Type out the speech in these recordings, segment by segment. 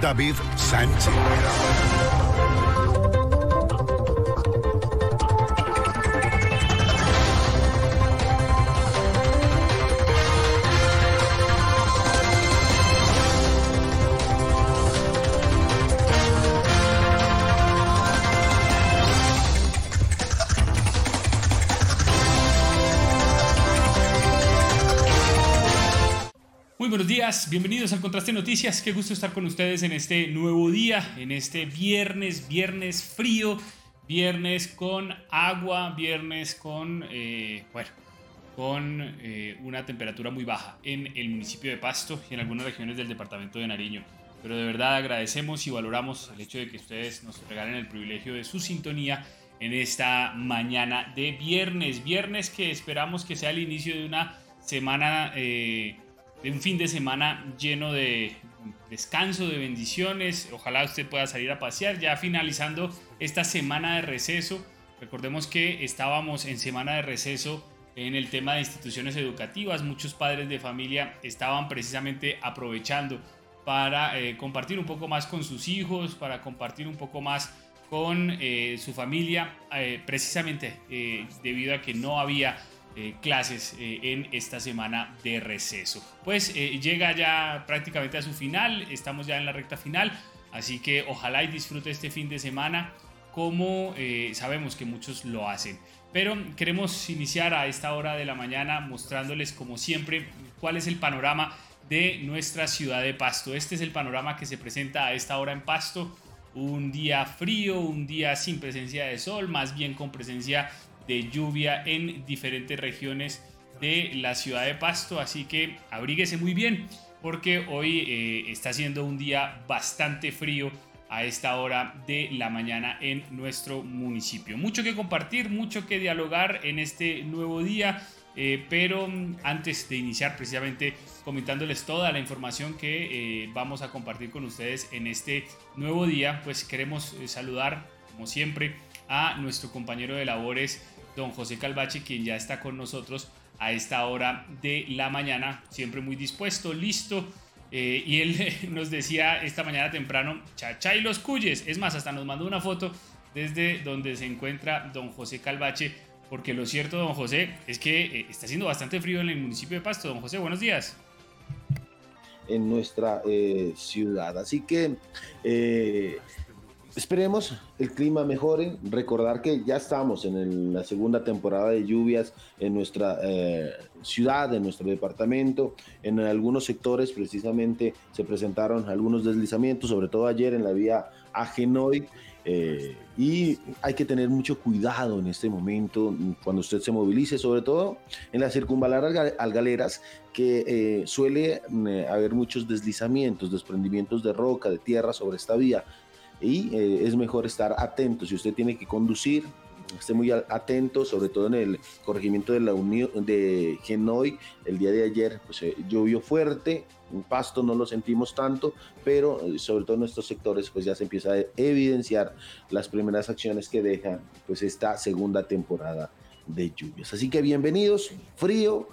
David Sánchez. Muy buenos días, bienvenidos al Contraste Noticias. Qué gusto estar con ustedes en este nuevo día, en este viernes, viernes frío, viernes con agua, viernes con, eh, bueno, con eh, una temperatura muy baja en el municipio de Pasto y en algunas regiones del departamento de Nariño. Pero de verdad agradecemos y valoramos el hecho de que ustedes nos regalen el privilegio de su sintonía en esta mañana de viernes. Viernes que esperamos que sea el inicio de una semana... Eh, de un fin de semana lleno de descanso, de bendiciones. Ojalá usted pueda salir a pasear ya finalizando esta semana de receso. Recordemos que estábamos en semana de receso en el tema de instituciones educativas. Muchos padres de familia estaban precisamente aprovechando para eh, compartir un poco más con sus hijos, para compartir un poco más con eh, su familia, eh, precisamente debido a que no había eh, clases eh, en esta semana de receso. Pues eh, llega ya prácticamente a su final, estamos ya en la recta final, así que ojalá y disfrute este fin de semana como sabemos que muchos lo hacen. Pero queremos iniciar a esta hora de la mañana mostrándoles como siempre cuál es el panorama de nuestra ciudad de Pasto. Este es el panorama que se presenta a esta hora en Pasto. Un día frío, un día sin presencia de sol, más bien con presencia de lluvia en diferentes regiones de la ciudad de Pasto, así que abríguese muy bien porque hoy eh, está siendo un día bastante frío a esta hora de la mañana en nuestro municipio. Mucho que compartir, mucho que dialogar en este nuevo día, eh, pero antes de iniciar precisamente comentándoles toda la información que eh, vamos a compartir con ustedes en este nuevo día, pues queremos saludar, como siempre, a nuestro compañero de labores don José Calvache, quien ya está con nosotros a esta hora de la mañana, siempre muy dispuesto, listo. Eh, y él nos decía esta mañana temprano, chachay los cuyes. Es más, hasta nos mandó una foto desde donde se encuentra don José Calvache, porque lo cierto, don José, es que eh, está haciendo bastante frío en el municipio de Pasto. Don José, buenos días. En nuestra eh, ciudad. Así que Esperemos el clima mejore. Recordar que ya estamos en la segunda temporada de lluvias en nuestra eh, ciudad, en nuestro departamento. En algunos sectores precisamente se presentaron algunos deslizamientos, sobre todo ayer en la vía Agenoy. Eh, y hay que tener mucho cuidado en este momento cuando usted se movilice, sobre todo en la circunvalar algaleras, que eh, suele haber muchos deslizamientos, desprendimientos de roca, de tierra sobre esta vía y eh, es mejor estar atento. Si usted tiene que conducir, esté muy atento, sobre todo en el corregimiento de la Unión de Genoy. El día de ayer pues, eh, llovió fuerte, en Pasto no lo sentimos tanto, pero eh, sobre todo en estos sectores pues ya se empieza a evidenciar las primeras acciones que deja pues esta segunda temporada de lluvias. Así que bienvenidos, frío,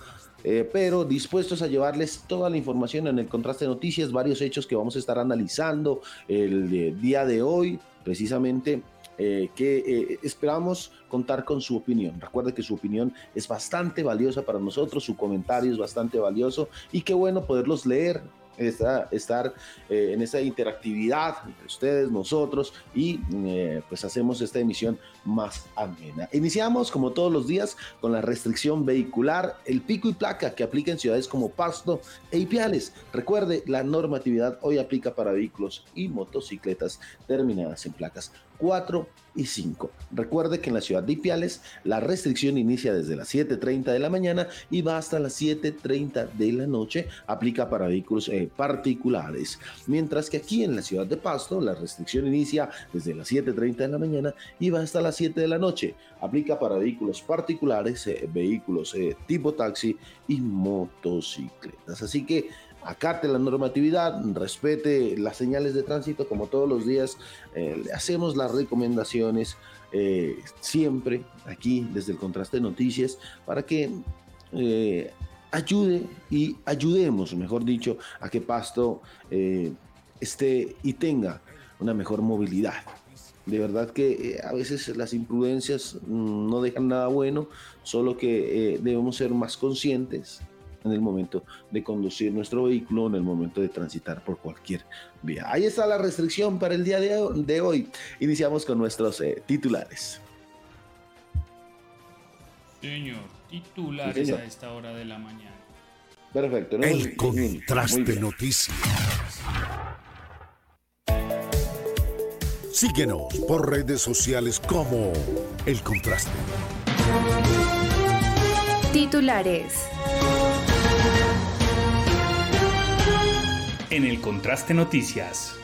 eh, pero dispuestos a llevarles toda la información en el contraste de noticias, varios hechos que vamos a estar analizando el día de hoy, precisamente. Eh, que eh, esperamos contar con su opinión. Recuerde que su opinión es bastante valiosa para nosotros, su comentario es bastante valioso y qué bueno poderlos leer estar eh, en esa interactividad entre ustedes, nosotros y eh, pues hacemos esta emisión más amena. Iniciamos como todos los días con la restricción vehicular, el pico y placa que aplica en ciudades como Pasto e Ipiales. Recuerde, la normatividad hoy aplica para vehículos y motocicletas terminadas en placas 4 y 5. Recuerde que en la ciudad de Ipiales la restricción inicia desde las 7.30 de la mañana y va hasta las 7.30 de la noche. Aplica para vehículos eh, particulares. Mientras que aquí en la ciudad de Pasto la restricción inicia desde las 7.30 de la mañana y va hasta las 7 de la noche. Aplica para vehículos particulares, eh, vehículos eh, tipo taxi y motocicletas. Así que acate la normatividad, respete las señales de tránsito como todos los días. Eh, le hacemos las recomendaciones eh, siempre aquí desde el contraste noticias para que ayude y ayudemos, mejor dicho, a que Pasto esté y tenga una mejor movilidad. De verdad que eh, a veces las imprudencias mm, no dejan nada bueno, solo que eh, debemos ser más conscientes en el momento de conducir nuestro vehículo, en el momento de transitar por cualquier vía. Ahí está la restricción para el día de hoy. Iniciamos con nuestros eh, titulares. Señor, titulares a esta hora de la mañana. Perfecto. El contraste noticias. Síguenos por redes sociales como El Contraste. Titulares. En El Contraste Noticias.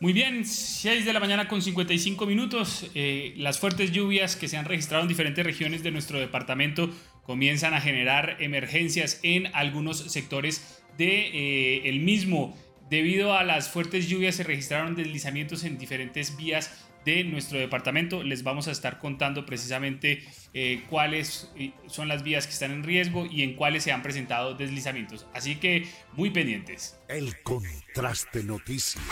Muy bien, 6 de la mañana con 55 minutos. Eh, las fuertes lluvias que se han registrado en diferentes regiones de nuestro departamento comienzan a generar emergencias en algunos sectores de, eh, mismo. Debido a las fuertes lluvias se registraron deslizamientos en diferentes vías de nuestro departamento. Les vamos a estar contando precisamente eh, cuáles eh, son las vías que están en riesgo y en cuáles se han presentado deslizamientos. Así que muy pendientes. El contraste noticias.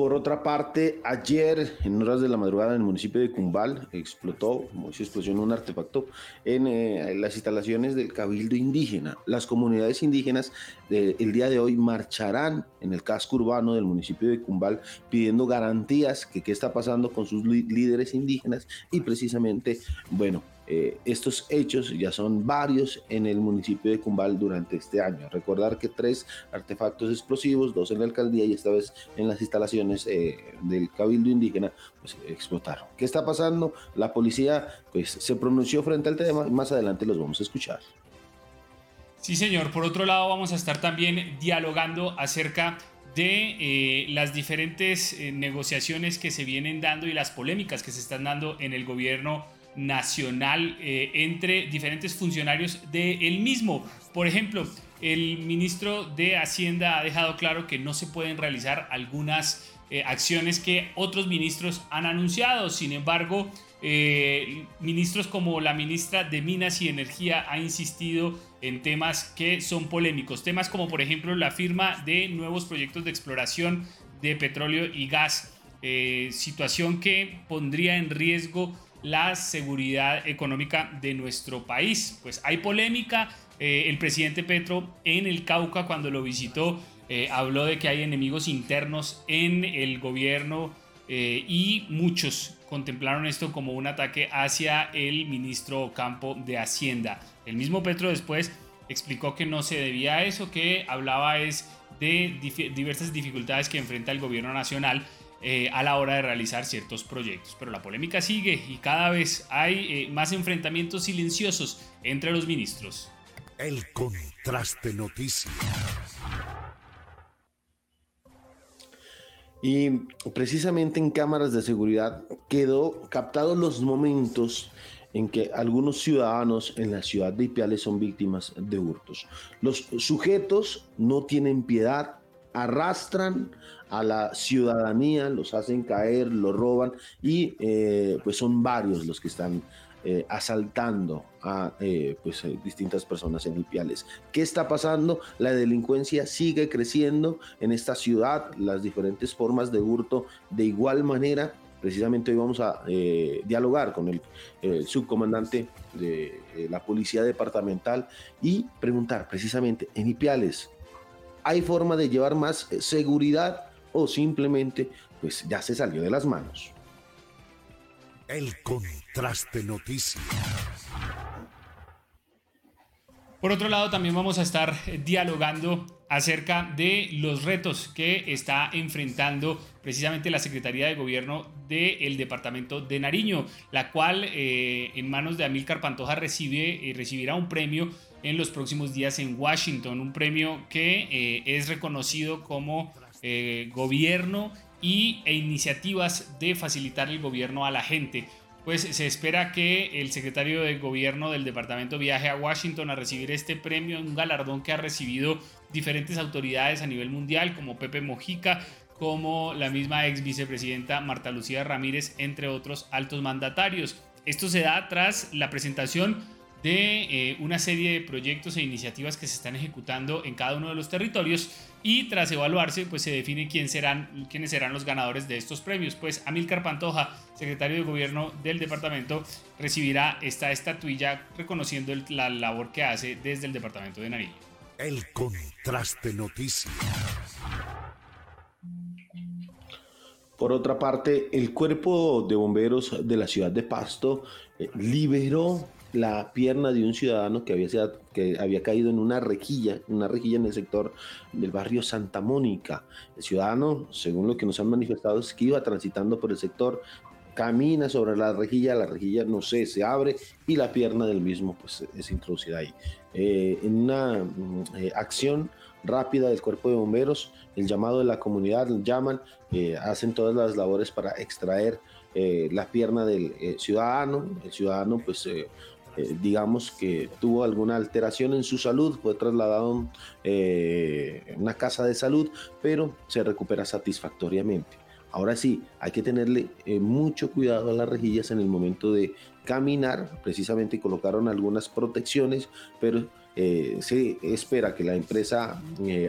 Por otra parte, ayer en horas de la madrugada en el municipio de Cumbal explotó, como se explosión, un artefacto en eh, las instalaciones del Cabildo Indígena. Las comunidades indígenas el día de hoy marcharán en el casco urbano del municipio de Cumbal pidiendo garantías que qué está pasando con sus líderes indígenas y precisamente, bueno, eh, estos hechos ya son varios en el municipio de Cumbal durante este año. Recordar que tres artefactos explosivos, dos en la alcaldía y esta vez en las instalaciones eh, del Cabildo Indígena, pues explotaron. ¿Qué está pasando? La policía pues se pronunció frente al tema y más adelante los vamos a escuchar. Sí, señor. Por otro lado, vamos a estar también dialogando acerca de eh, las diferentes negociaciones que se vienen dando y las polémicas que se están dando en el gobierno nacional eh, entre diferentes funcionarios del mismo. Por ejemplo, el ministro de Hacienda ha dejado claro que no se pueden realizar algunas eh, acciones que otros ministros han anunciado. Sin embargo, eh, ministros como la ministra de Minas y Energía ha insistido en temas que son polémicos. Temas como, por ejemplo, la firma de nuevos proyectos de exploración de petróleo y gas. situación que pondría en riesgo la seguridad económica de nuestro país. Pues hay polémica. Eh, el presidente Petro en el Cauca cuando lo visitó eh, habló de que hay enemigos internos en el gobierno eh, y muchos contemplaron esto como un ataque hacia el ministro Campo de Hacienda. El mismo Petro después explicó que no se debía a eso, que hablaba es de diversas dificultades que enfrenta el gobierno nacional eh, a la hora de realizar ciertos proyectos. Pero la polémica sigue y cada vez hay eh, más enfrentamientos silenciosos entre los ministros. El contraste noticias. Y precisamente en cámaras de seguridad quedó captados los momentos en que algunos ciudadanos en la ciudad de Ipiales son víctimas de hurtos. Los sujetos no tienen piedad, arrastran a la ciudadanía, los hacen caer, los roban y eh, pues son varios los que están eh, asaltando a eh, pues, distintas personas en Ipiales. ¿Qué está pasando? La delincuencia sigue creciendo en esta ciudad, las diferentes formas de hurto de igual manera. Precisamente hoy vamos a dialogar con el, el, subcomandante de la Policía Departamental y preguntar precisamente en Ipiales, ¿hay forma de llevar más seguridad o simplemente pues ya se salió de las manos. El contraste noticias. Por otro lado, también vamos a estar dialogando acerca de los retos que está enfrentando precisamente la Secretaría de Gobierno del Departamento de Nariño, la cual eh, en manos de Amílcar Pantoja recibe, y recibirá un premio en los próximos días en Washington, un premio que eh, es reconocido como eh, gobierno y, e iniciativas de facilitar el gobierno a la gente. Pues se espera que el secretario de gobierno del departamento viaje a Washington a recibir este premio, un galardón que ha recibido diferentes autoridades a nivel mundial como Pepe Mojica, como la misma ex vicepresidenta Marta Lucía Ramírez, entre otros altos mandatarios. Esto se da tras la presentación de eh, una serie de proyectos e iniciativas que se están ejecutando en cada uno de los territorios y tras evaluarse pues se define quién serán, quiénes serán los ganadores de estos premios. Pues Amílcar Pantoja, secretario de gobierno del departamento, recibirá esta estatuilla reconociendo la labor que hace desde el departamento de Nariño. El contraste noticias. Por otra parte, el cuerpo de bomberos de la ciudad de Pasto eh, liberó la pierna de un ciudadano que había, que había caído en una rejilla, una rejilla en el sector del barrio Santa Mónica. El ciudadano, según lo que nos han manifestado, es que iba transitando por el sector, camina sobre la rejilla, la rejilla, no sé, se abre y la pierna del mismo pues, es introducida ahí. Eh, en una mm, eh, acción rápida del cuerpo de bomberos, el llamado de la comunidad, llaman, eh, hacen todas las labores para extraer la pierna del ciudadano. El ciudadano pues eh, digamos que tuvo alguna alteración en su salud, fue trasladado eh, a una casa de salud, pero se recupera satisfactoriamente. Ahora sí, hay que tenerle eh, mucho cuidado a las rejillas en el momento de caminar. Precisamente colocaron algunas protecciones, pero se espera que la empresa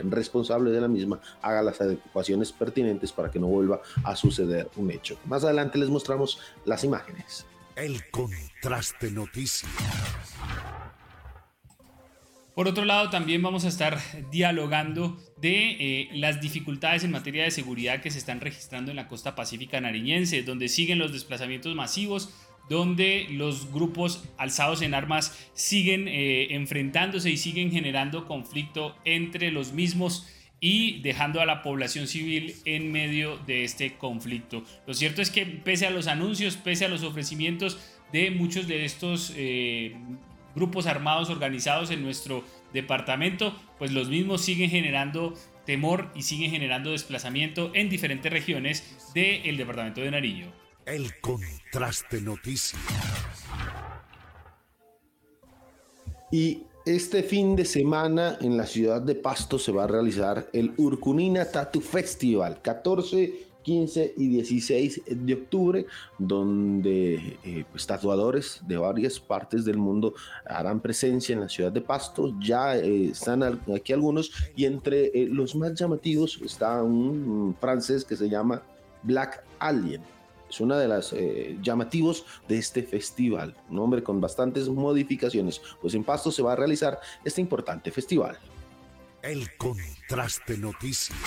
responsable de la misma haga las adecuaciones pertinentes para que no vuelva a suceder un hecho. Más adelante les mostramos las imágenes. El contraste noticias. Por otro lado, también vamos a estar dialogando de eh, las dificultades en materia de seguridad que se están registrando en la costa pacífica nariñense, donde siguen los desplazamientos masivos, donde los grupos alzados en armas siguen eh, enfrentándose y siguen generando conflicto entre los mismos y dejando a la población civil en medio de este conflicto. Lo cierto es que pese a los anuncios, pese a los ofrecimientos de muchos de estos eh, grupos armados organizados en nuestro departamento, pues los mismos siguen generando temor y siguen generando desplazamiento en diferentes regiones del departamento de Nariño. El contraste noticias. Y este fin de semana en la ciudad de Pasto se va a realizar el Urcunina Tattoo Festival, 14, 15 y 16 de octubre, donde eh, pues, tatuadores de varias partes del mundo harán presencia en la ciudad de Pasto. Ya eh, están aquí algunos y entre eh, los más llamativos está un francés que se llama Black Alien es una de las eh, llamativos de este festival, un nombre con bastantes modificaciones, pues en Pasto se va a realizar este importante festival. El contraste noticias.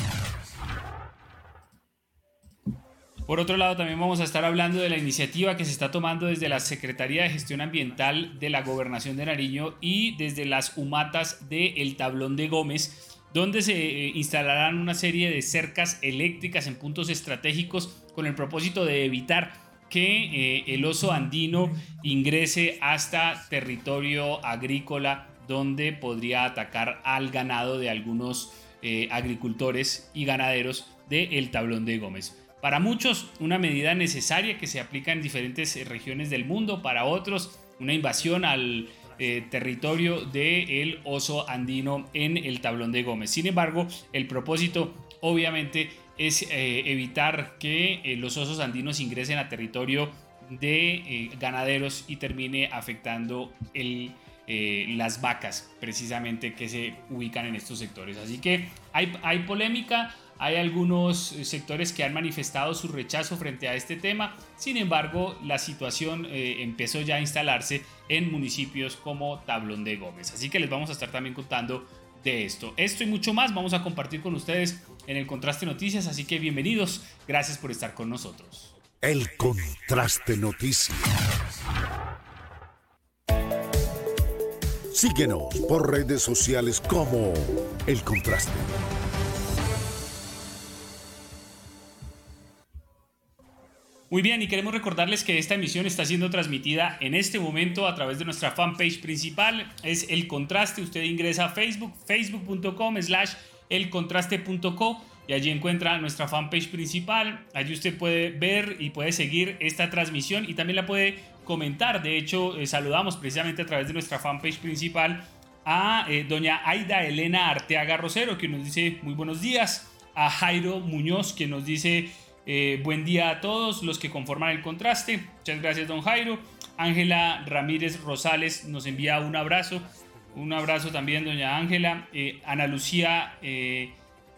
Por otro lado, también vamos a estar hablando de la iniciativa que se está tomando desde la Secretaría de Gestión Ambiental de la Gobernación de Nariño y desde las humatas de El Tablón de Gómez donde se eh, instalarán una serie de cercas eléctricas en puntos estratégicos con el propósito de evitar que eh, el oso andino ingrese hasta territorio agrícola donde podría atacar al ganado de algunos eh, agricultores y ganaderos del tablón de Gómez. Para muchos, una medida necesaria que se aplica en diferentes regiones del mundo, para otros, una invasión al eh, territorio del oso andino en el tablón de Gómez. Sin embargo, el propósito obviamente es eh, evitar que eh, los osos andinos ingresen a territorio de ganaderos y termine afectando el, las vacas precisamente que se ubican en estos sectores. Así que hay, hay polémica, hay algunos eh, sectores que han manifestado su rechazo frente a este tema, sin embargo la situación eh, empezó ya a instalarse en municipios como Tablón de Gómez. Así que les vamos a estar también contando de esto. Esto y mucho más vamos a compartir con ustedes en el Contraste Noticias, así que bienvenidos, gracias por estar con nosotros. El Contraste Noticias. Síguenos por redes sociales como El Contraste. Muy bien, y queremos recordarles que esta emisión está siendo transmitida en este momento a través de nuestra fanpage principal. Es El Contraste. Usted ingresa a Facebook, facebook.com slash elcontraste.co y allí encuentra nuestra fanpage principal. Allí usted puede ver y puede seguir esta transmisión y también la puede comentar. De hecho, eh, saludamos precisamente a través de nuestra fanpage principal a eh, doña Aida Elena Arteaga Rosero, que nos dice muy buenos días. A Jairo Muñoz, que nos dice eh, buen día a todos los que conforman el contraste. Muchas gracias, don Jairo. Ángela Ramírez Rosales nos envía un abrazo. Un abrazo también, doña Ángela. Eh, Ana Lucía eh,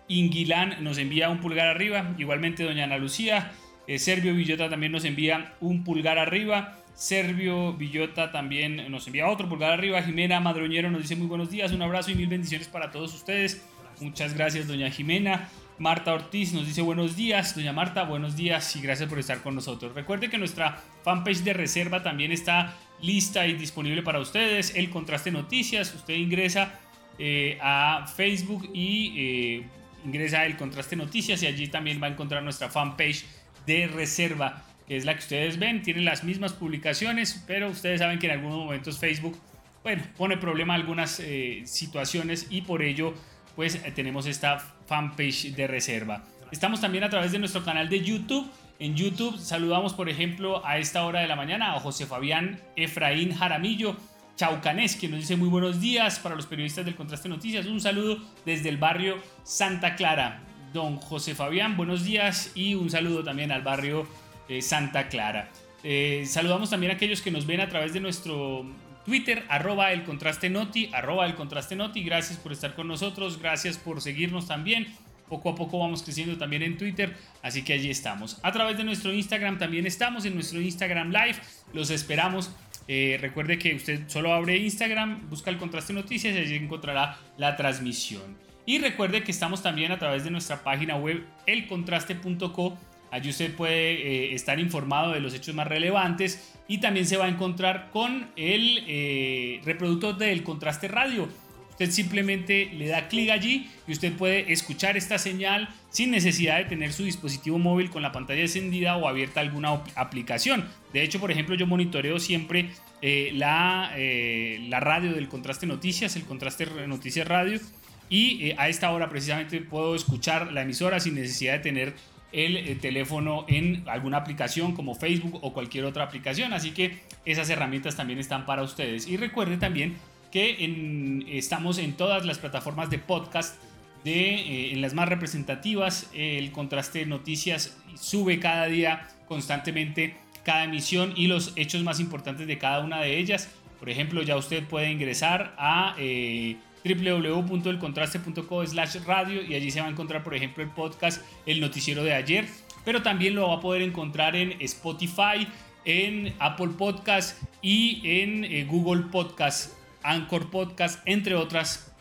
Inguilán nos envía un pulgar arriba. Igualmente, doña Ana Lucía. Eh, Servio Villota también nos envía un pulgar arriba. Servio Villota también nos envía otro pulgar arriba. Jimena Madroñero nos dice muy buenos días, un abrazo y mil bendiciones para todos ustedes. Muchas gracias, doña Jimena. Marta Ortiz nos dice buenos días. Doña Marta, buenos días y gracias por estar con nosotros. Recuerde que nuestra fanpage de reserva también está lista y disponible para ustedes. El Contraste Noticias. Usted ingresa eh, a Facebook y eh, ingresa El Contraste Noticias y allí también va a encontrar nuestra fanpage de reserva, que es la que ustedes ven. Tiene las mismas publicaciones, pero ustedes saben que en algunos momentos Facebook, bueno, pone problema algunas eh, situaciones y por ello pues tenemos esta fanpage de reserva. Estamos también a través de nuestro canal de YouTube. En YouTube saludamos, por ejemplo, a esta hora de la mañana a José Fabián Efraín Jaramillo Chaucanés, que nos dice muy buenos días para los periodistas del Contraste Noticias. Un saludo desde el barrio Santa Clara. Don José Fabián, buenos días y un saludo también al barrio eh, Santa Clara. Eh, saludamos también a aquellos que nos ven a través de nuestro Twitter, arroba el contraste noti, arroba el contraste noti. Gracias por estar con nosotros, gracias por seguirnos también. Poco a poco vamos creciendo también en Twitter, así que allí estamos. A través de nuestro Instagram también estamos, en nuestro Instagram Live. Los esperamos. Eh, recuerde que usted solo abre Instagram, busca el contraste noticias y allí encontrará la transmisión. Y recuerde que estamos también a través de nuestra página web elcontraste.co Allí usted puede eh, estar informado de los hechos más relevantes y también se va a encontrar con el eh, reproductor del contraste radio. Usted simplemente le da clic allí y usted puede escuchar esta señal sin necesidad de tener su dispositivo móvil con la pantalla encendida o abierta alguna aplicación. De hecho, por ejemplo, yo monitoreo siempre eh, la, la radio del contraste noticias, el contraste noticias radio, y a esta hora precisamente puedo escuchar la emisora sin necesidad de tener el eh, teléfono en alguna aplicación como Facebook o cualquier otra aplicación. Así que esas herramientas también están para ustedes. Y recuerden también que estamos en todas las plataformas de podcast, de, eh, en las más representativas. el contraste de noticias sube cada día constantemente cada emisión y los hechos más importantes de cada una de ellas. Por ejemplo, ya usted puede ingresar a eh, www.elcontraste.co radio y allí se va a encontrar, por ejemplo, el podcast El Noticiero de ayer, pero también lo va a poder encontrar en Spotify, en Apple Podcast y en eh, Google Podcast, Anchor Podcast, entre otras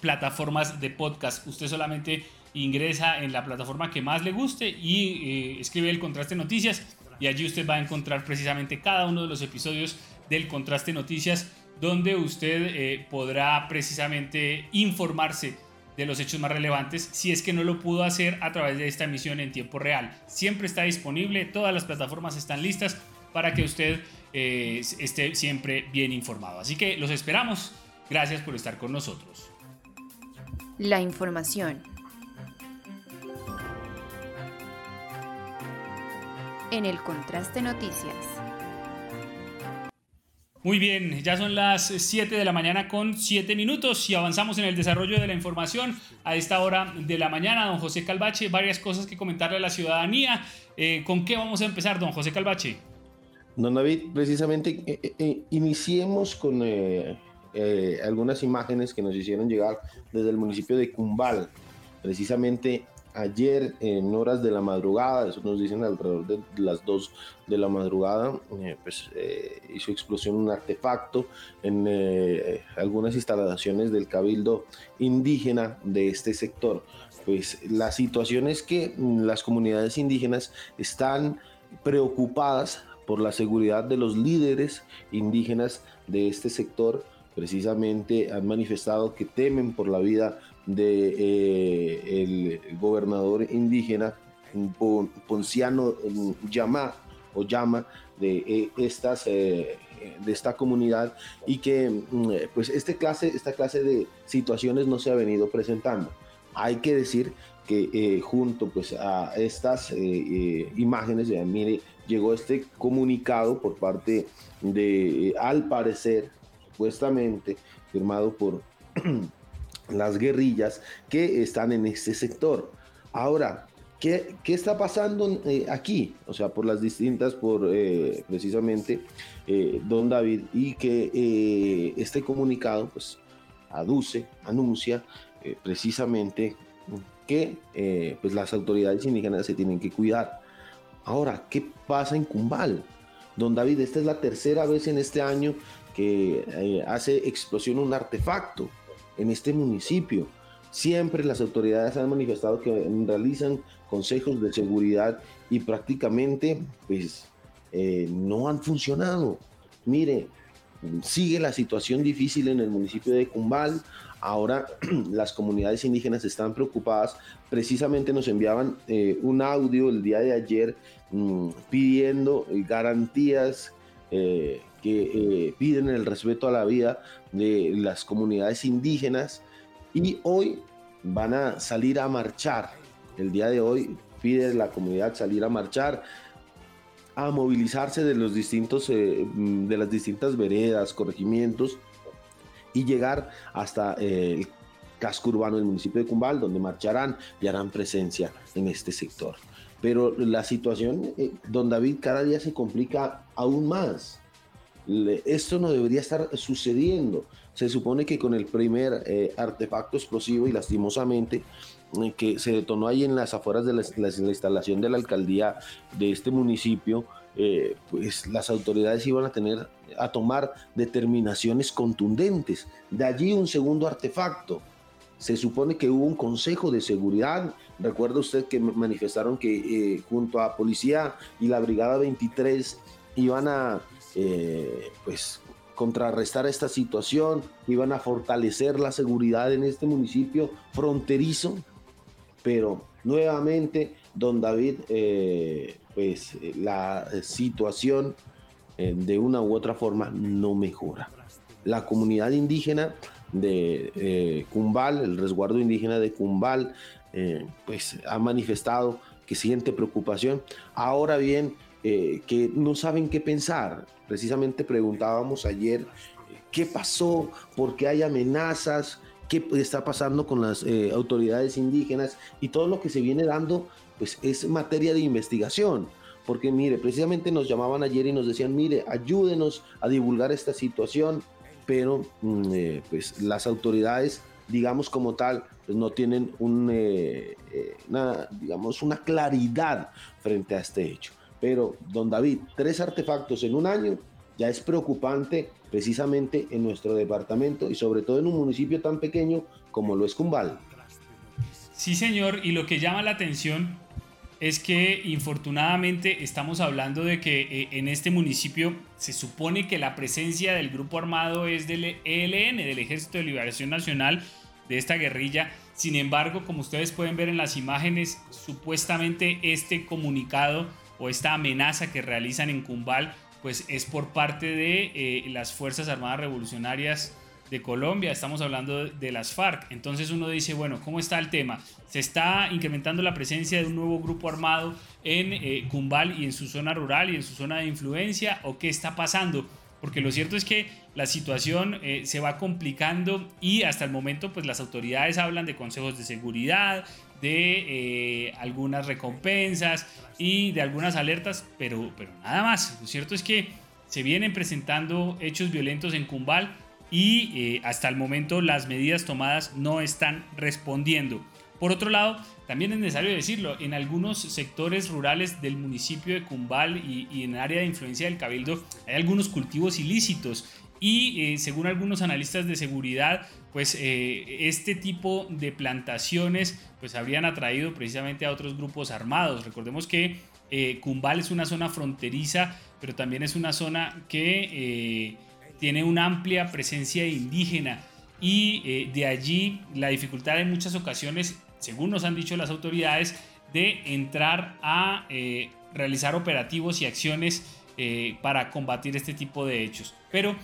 plataformas de podcast. Usted solamente ingresa en la plataforma que más le guste y eh, escribe el contraste noticias y allí usted va a encontrar precisamente cada uno de los episodios del contraste noticias donde usted eh, podrá precisamente informarse de los hechos más relevantes si es que no lo pudo hacer a través de esta emisión en tiempo real. Siempre está disponible, todas las plataformas están listas para que usted eh, esté siempre bien informado. Así que los esperamos. Gracias por estar con nosotros. La información. En el Contraste Noticias. Muy bien, ya son las 7 de la mañana con 7 minutos y avanzamos en el desarrollo de la información a esta hora de la mañana. Don José Calvache, varias cosas que comentarle a la ciudadanía. Eh, ¿Con qué vamos a empezar, don José Calvache? Don David, precisamente eh, eh, iniciemos con algunas imágenes que nos hicieron llegar desde el municipio de Cumbal. Precisamente ayer en horas de la madrugada, eso nos dicen alrededor de las 2 de la madrugada, eh, pues eh, hizo explosión un artefacto en eh, algunas instalaciones del cabildo indígena de este sector. Pues la situación es que las comunidades indígenas están preocupadas por la seguridad de los líderes indígenas de este sector precisamente han manifestado que temen por la vida de eh, gobernador indígena Ponciano o Llama de eh, eh, de esta comunidad y que mm, pues este clase esta clase de situaciones no se ha venido presentando. Hay que decir que junto pues a estas imágenes mire llegó este comunicado por parte de al parecer supuestamente firmado por las guerrillas que están en este sector. Ahora, ¿qué, ¿qué, está pasando eh, aquí? O sea, por las distintas, por eh, precisamente eh, don David, y que este comunicado pues aduce, anuncia precisamente que pues las autoridades indígenas se tienen que cuidar. Ahora, ¿qué pasa en Cumbal? Don David, esta es la tercera vez en este año que hace explosión un artefacto en este municipio. Siempre las autoridades han manifestado que realizan consejos de seguridad y prácticamente pues eh, no han funcionado. Mire, sigue la situación difícil en el municipio de Cumbal. Ahora las comunidades indígenas están preocupadas. Precisamente nos enviaban eh, un audio el día de ayer mm, pidiendo garantías eh, que piden el respeto a la vida de las comunidades indígenas y hoy van a salir a marchar. El día de hoy pide la comunidad salir a marchar, a movilizarse de los distintos, eh, de las distintas veredas, corregimientos y llegar hasta eh, el casco urbano del municipio de Cumbal, donde marcharán y harán presencia en este sector. Pero la situación, eh, don David, cada día se complica aún más. esto no debería estar sucediendo. Se supone que con el primer eh, artefacto explosivo y lastimosamente que se detonó ahí en las afueras de la, instalación de la alcaldía de este municipio, eh, pues las autoridades iban a tener a tomar determinaciones contundentes. De allí un segundo artefacto. Se supone que hubo un consejo de seguridad. Recuerda usted que manifestaron que junto a policía y la brigada 23 iban a pues contrarrestar esta situación, iban a fortalecer la seguridad en este municipio fronterizo, pero nuevamente, don David, eh, pues la situación eh, de una u otra forma no mejora. La comunidad indígena de eh, Cumbal, el resguardo indígena de Cumbal, pues ha manifestado que siente preocupación. Ahora bien, que no saben qué pensar. Precisamente preguntábamos ayer eh, qué pasó, por qué hay amenazas, qué está pasando con las eh, autoridades indígenas y todo lo que se viene dando, pues es materia de investigación. Porque mire, precisamente nos llamaban ayer y nos decían, mire, ayúdenos a divulgar esta situación, pero mm, eh, pues las autoridades, digamos como tal, pues no tienen un, una, digamos, una claridad frente a este hecho. Pero, don David, tres artefactos en un año ya es preocupante precisamente en nuestro departamento y sobre todo en un municipio tan pequeño como lo es Cumbal. Sí, señor, y lo que llama la atención es que infortunadamente estamos hablando de que eh, en este municipio se supone que la presencia del grupo armado es del ELN, del Ejército de Liberación Nacional, de esta guerrilla. Sin embargo, como ustedes pueden ver en las imágenes, supuestamente este comunicado o esta amenaza que realizan en Cumbal, pues es por parte de eh, las Fuerzas Armadas Revolucionarias de Colombia, estamos hablando de las FARC. Entonces uno dice, bueno, ¿cómo está el tema? ¿Se está incrementando la presencia de un nuevo grupo armado en eh, Cumbal y en su zona rural y en su zona de influencia? ¿O qué está pasando? Porque lo cierto es que la situación eh, se va complicando y hasta el momento pues las autoridades hablan de consejos de seguridad, de eh, algunas recompensas y de algunas alertas, pero, pero nada más. Lo cierto es que se vienen presentando hechos violentos en Cumbal y eh, hasta el momento las medidas tomadas no están respondiendo. Por otro lado, también es necesario decirlo, en algunos sectores rurales del municipio de Cumbal y, en el área de influencia del Cabildo hay algunos cultivos ilícitos y eh, según algunos analistas de seguridad, pues eh, este tipo de plantaciones pues habrían atraído precisamente a otros grupos armados. Recordemos que Cumbal es una zona fronteriza, pero también es una zona que tiene una amplia presencia indígena y de allí la dificultad en muchas ocasiones, según nos han dicho las autoridades, de entrar a realizar operativos y acciones para combatir este tipo de hechos. Pero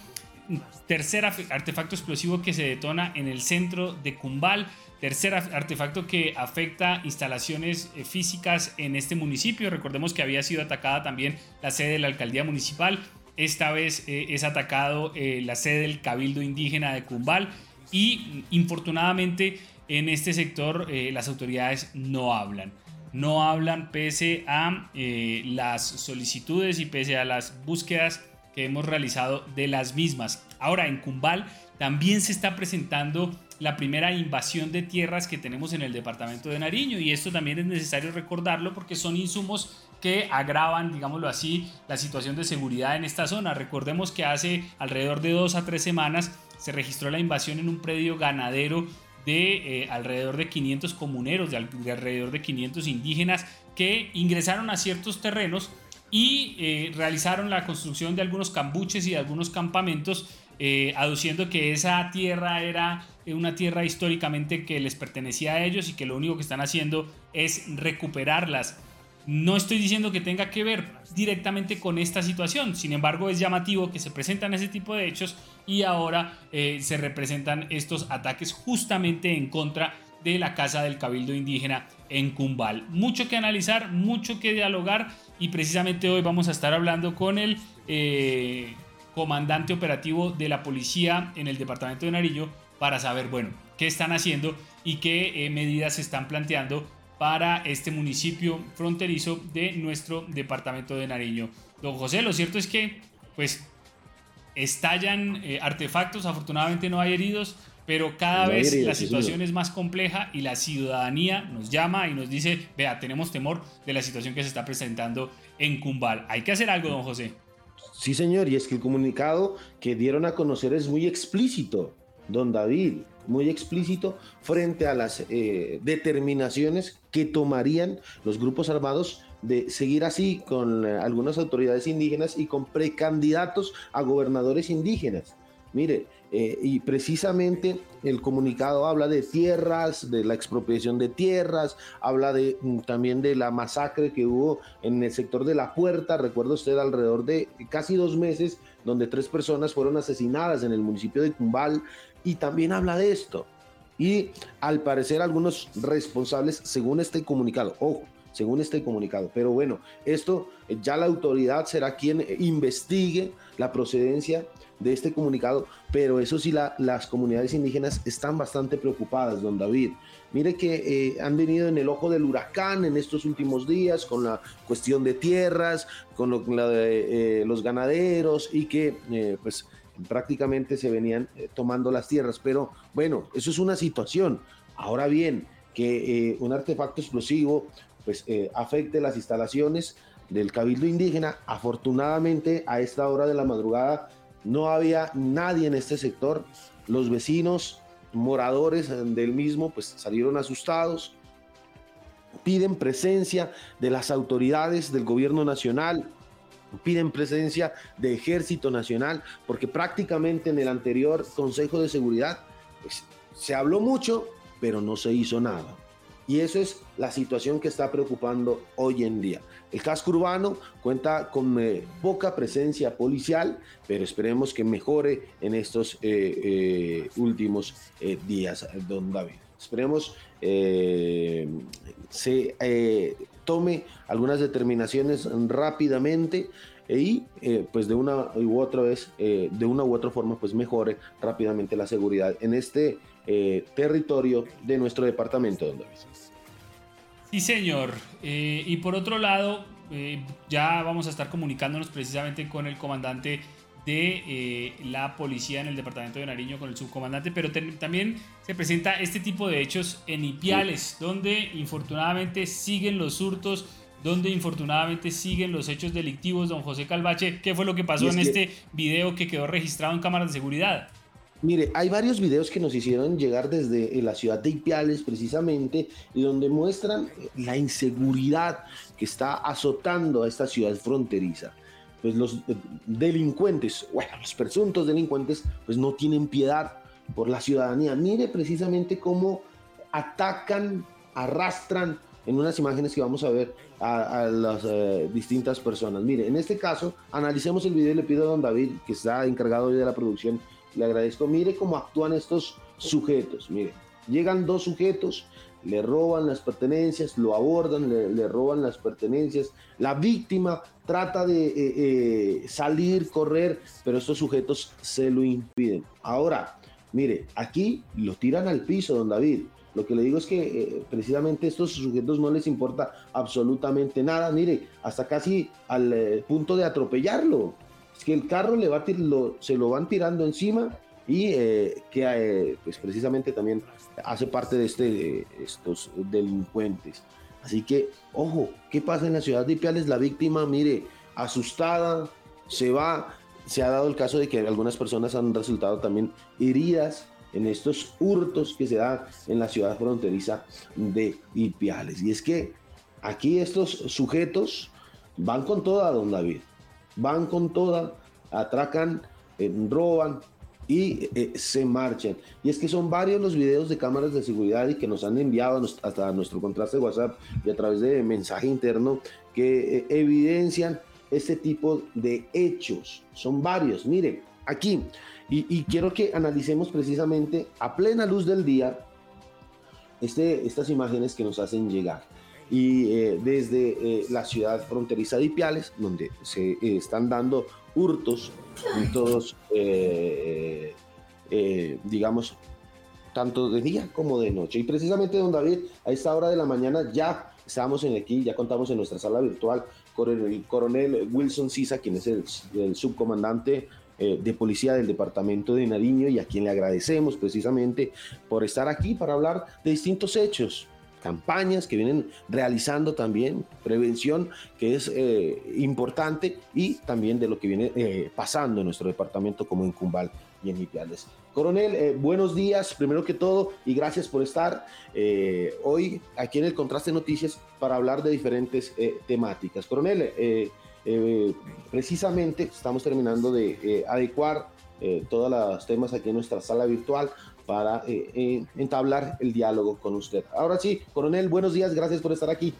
tercer artefacto explosivo que se detona en el centro de Cumbal, tercer artefacto que afecta instalaciones eh, físicas en este municipio. Recordemos que había sido atacada también la sede de la alcaldía municipal. Esta vez eh, es atacado eh, la sede del Cabildo Indígena de Cumbal y infortunadamente en este sector las autoridades no hablan. no hablan pese a eh, las solicitudes y pese a las búsquedas que hemos realizado de las mismas. Ahora, en Cumbal también se está presentando la primera invasión de tierras que tenemos en el departamento de Nariño y esto también es necesario recordarlo porque son insumos que agravan, digámoslo así, la situación de seguridad en esta zona. Recordemos que hace alrededor de dos a tres semanas se registró la invasión en un predio ganadero de eh, alrededor de 500 comuneros, de, alrededor de 500 indígenas que ingresaron a ciertos terrenos y eh, realizaron la construcción de algunos cambuches y de algunos campamentos, eh, aduciendo que esa tierra era una tierra históricamente que les pertenecía a ellos y que lo único que están haciendo es recuperarlas. No estoy diciendo que tenga que ver directamente con esta situación, sin embargo es llamativo que se presentan ese tipo de hechos y ahora eh, se representan estos ataques justamente en contra de la Casa del Cabildo Indígena en Cumbal. Mucho que analizar, mucho que dialogar y precisamente hoy vamos a estar hablando con el eh, comandante operativo de la policía en el departamento de Narillo para saber, bueno, qué están haciendo y qué eh, medidas se están planteando para este municipio fronterizo de nuestro departamento de Nariño. Don José, lo cierto es que pues estallan eh, artefactos, afortunadamente no hay heridos, pero cada vez la situación es más compleja y la ciudadanía nos llama y nos dice, vea, tenemos temor de la situación que se está presentando en Cumbal. Hay que hacer algo, don José. Sí, señor, y es que el comunicado que dieron a conocer es muy explícito, don David muy explícito frente a las eh, determinaciones que tomarían los grupos armados de seguir así con eh, algunas autoridades indígenas y con precandidatos a gobernadores indígenas. Mire, eh, y precisamente el comunicado habla de tierras, de la expropiación de tierras, habla de, mm, también de la masacre que hubo en el sector de la puerta, recuerda usted alrededor de casi dos meses, donde tres personas fueron asesinadas en el municipio de Cumbal, y también habla de esto. Y al parecer algunos responsables, según este comunicado, ojo, según este comunicado, pero bueno, esto eh, ya la autoridad será quien investigue la procedencia de este comunicado, pero eso sí, las comunidades indígenas están bastante preocupadas, don David. Mire que eh, han venido en el ojo del huracán en estos últimos días con la cuestión de tierras, con eh, los ganaderos y que pues prácticamente se venían eh, tomando las tierras. Pero bueno, eso es una situación. Ahora bien, que eh, un artefacto explosivo pues eh, afecte las instalaciones del cabildo indígena, afortunadamente a esta hora de la madrugada no había nadie en este sector. Los vecinos, moradores del mismo, pues salieron asustados, piden presencia de las autoridades del gobierno nacional, piden presencia de Ejército Nacional, porque prácticamente en el anterior Consejo de Seguridad pues, se habló mucho, pero no se hizo nada. Y eso es la situación que está preocupando hoy en día. El casco urbano cuenta con eh, poca presencia policial, pero esperemos que mejore en estos eh, eh, últimos días, don David. Esperemos se tome algunas determinaciones rápidamente y eh, pues de una u otra vez, eh, de una u otra forma, pues mejore rápidamente la seguridad en este eh, territorio de nuestro departamento, don David. Sí, señor. y por otro lado, ya vamos a estar comunicándonos precisamente con el comandante de la policía en el departamento de Nariño con el subcomandante, pero también se presenta este tipo de hechos en Ipiales, donde infortunadamente siguen los hurtos, donde infortunadamente siguen los hechos delictivos. Don José Calvache, ¿qué fue lo que pasó en este video que quedó registrado en cámaras de seguridad? Mire, hay varios videos que nos hicieron llegar desde eh, la ciudad de Ipiales precisamente y donde muestran la inseguridad que está azotando a esta ciudad fronteriza pues los eh, delincuentes, bueno, los presuntos delincuentes, pues no tienen piedad por la ciudadanía. Mire precisamente cómo atacan, arrastran en unas imágenes que vamos a ver a, las eh, distintas personas. Mire, en este caso, analicemos el video y le pido a don David, que está encargado hoy de la producción, le agradezco. Mire cómo actúan estos sujetos. Mire, llegan dos sujetos le roban las pertenencias, lo abordan, le, roban las pertenencias. La víctima trata de eh, eh, salir, correr, pero estos sujetos se lo impiden. Ahora, Mire, aquí lo tiran al piso, don David. Lo que le digo es que eh, precisamente estos sujetos no les importa absolutamente nada. Mire, hasta casi al punto de atropellarlo. Es que el carro se lo van tirando encima y que pues precisamente también hace parte de este, estos delincuentes. Así que, ojo, ¿qué pasa en la ciudad de Ipiales? La víctima, mire, asustada, se va. Se ha dado el caso de que algunas personas han resultado también heridas en estos hurtos que se dan en la ciudad fronteriza de Ipiales. Y es que aquí estos sujetos van con toda, don David, van con toda, atracan, eh, roban y eh, se marchan. Y es que son varios los videos de cámaras de seguridad y que nos han enviado hasta nuestro contraste de WhatsApp y a través de mensaje interno que eh, evidencian este tipo de hechos. Son varios. Mire, aquí y, quiero que analicemos precisamente a plena luz del día este, estas imágenes que nos hacen llegar. Y eh, desde eh, la ciudad fronteriza de Ipiales, donde se eh, están dando hurtos todos, digamos, tanto de día como de noche. Y precisamente, don David, a esta hora de la mañana ya estamos en aquí, ya contamos en nuestra sala virtual con el coronel Wilson Sisa, quien es el, el subcomandante eh, de Policía del Departamento de Nariño y a quien le agradecemos precisamente por estar aquí para hablar de distintos hechos, campañas que vienen realizando también, prevención que es eh, importante y también de lo que viene eh, pasando en nuestro departamento como en Cumbal y en Ipiales. Coronel, buenos días, primero que todo, y gracias por estar hoy aquí en el Contraste Noticias para hablar de diferentes temáticas. Coronel, eh, precisamente estamos terminando de eh, adecuar eh, todos los temas aquí en nuestra sala virtual para entablar el diálogo con usted. Ahora sí, coronel, buenos días, gracias por estar aquí.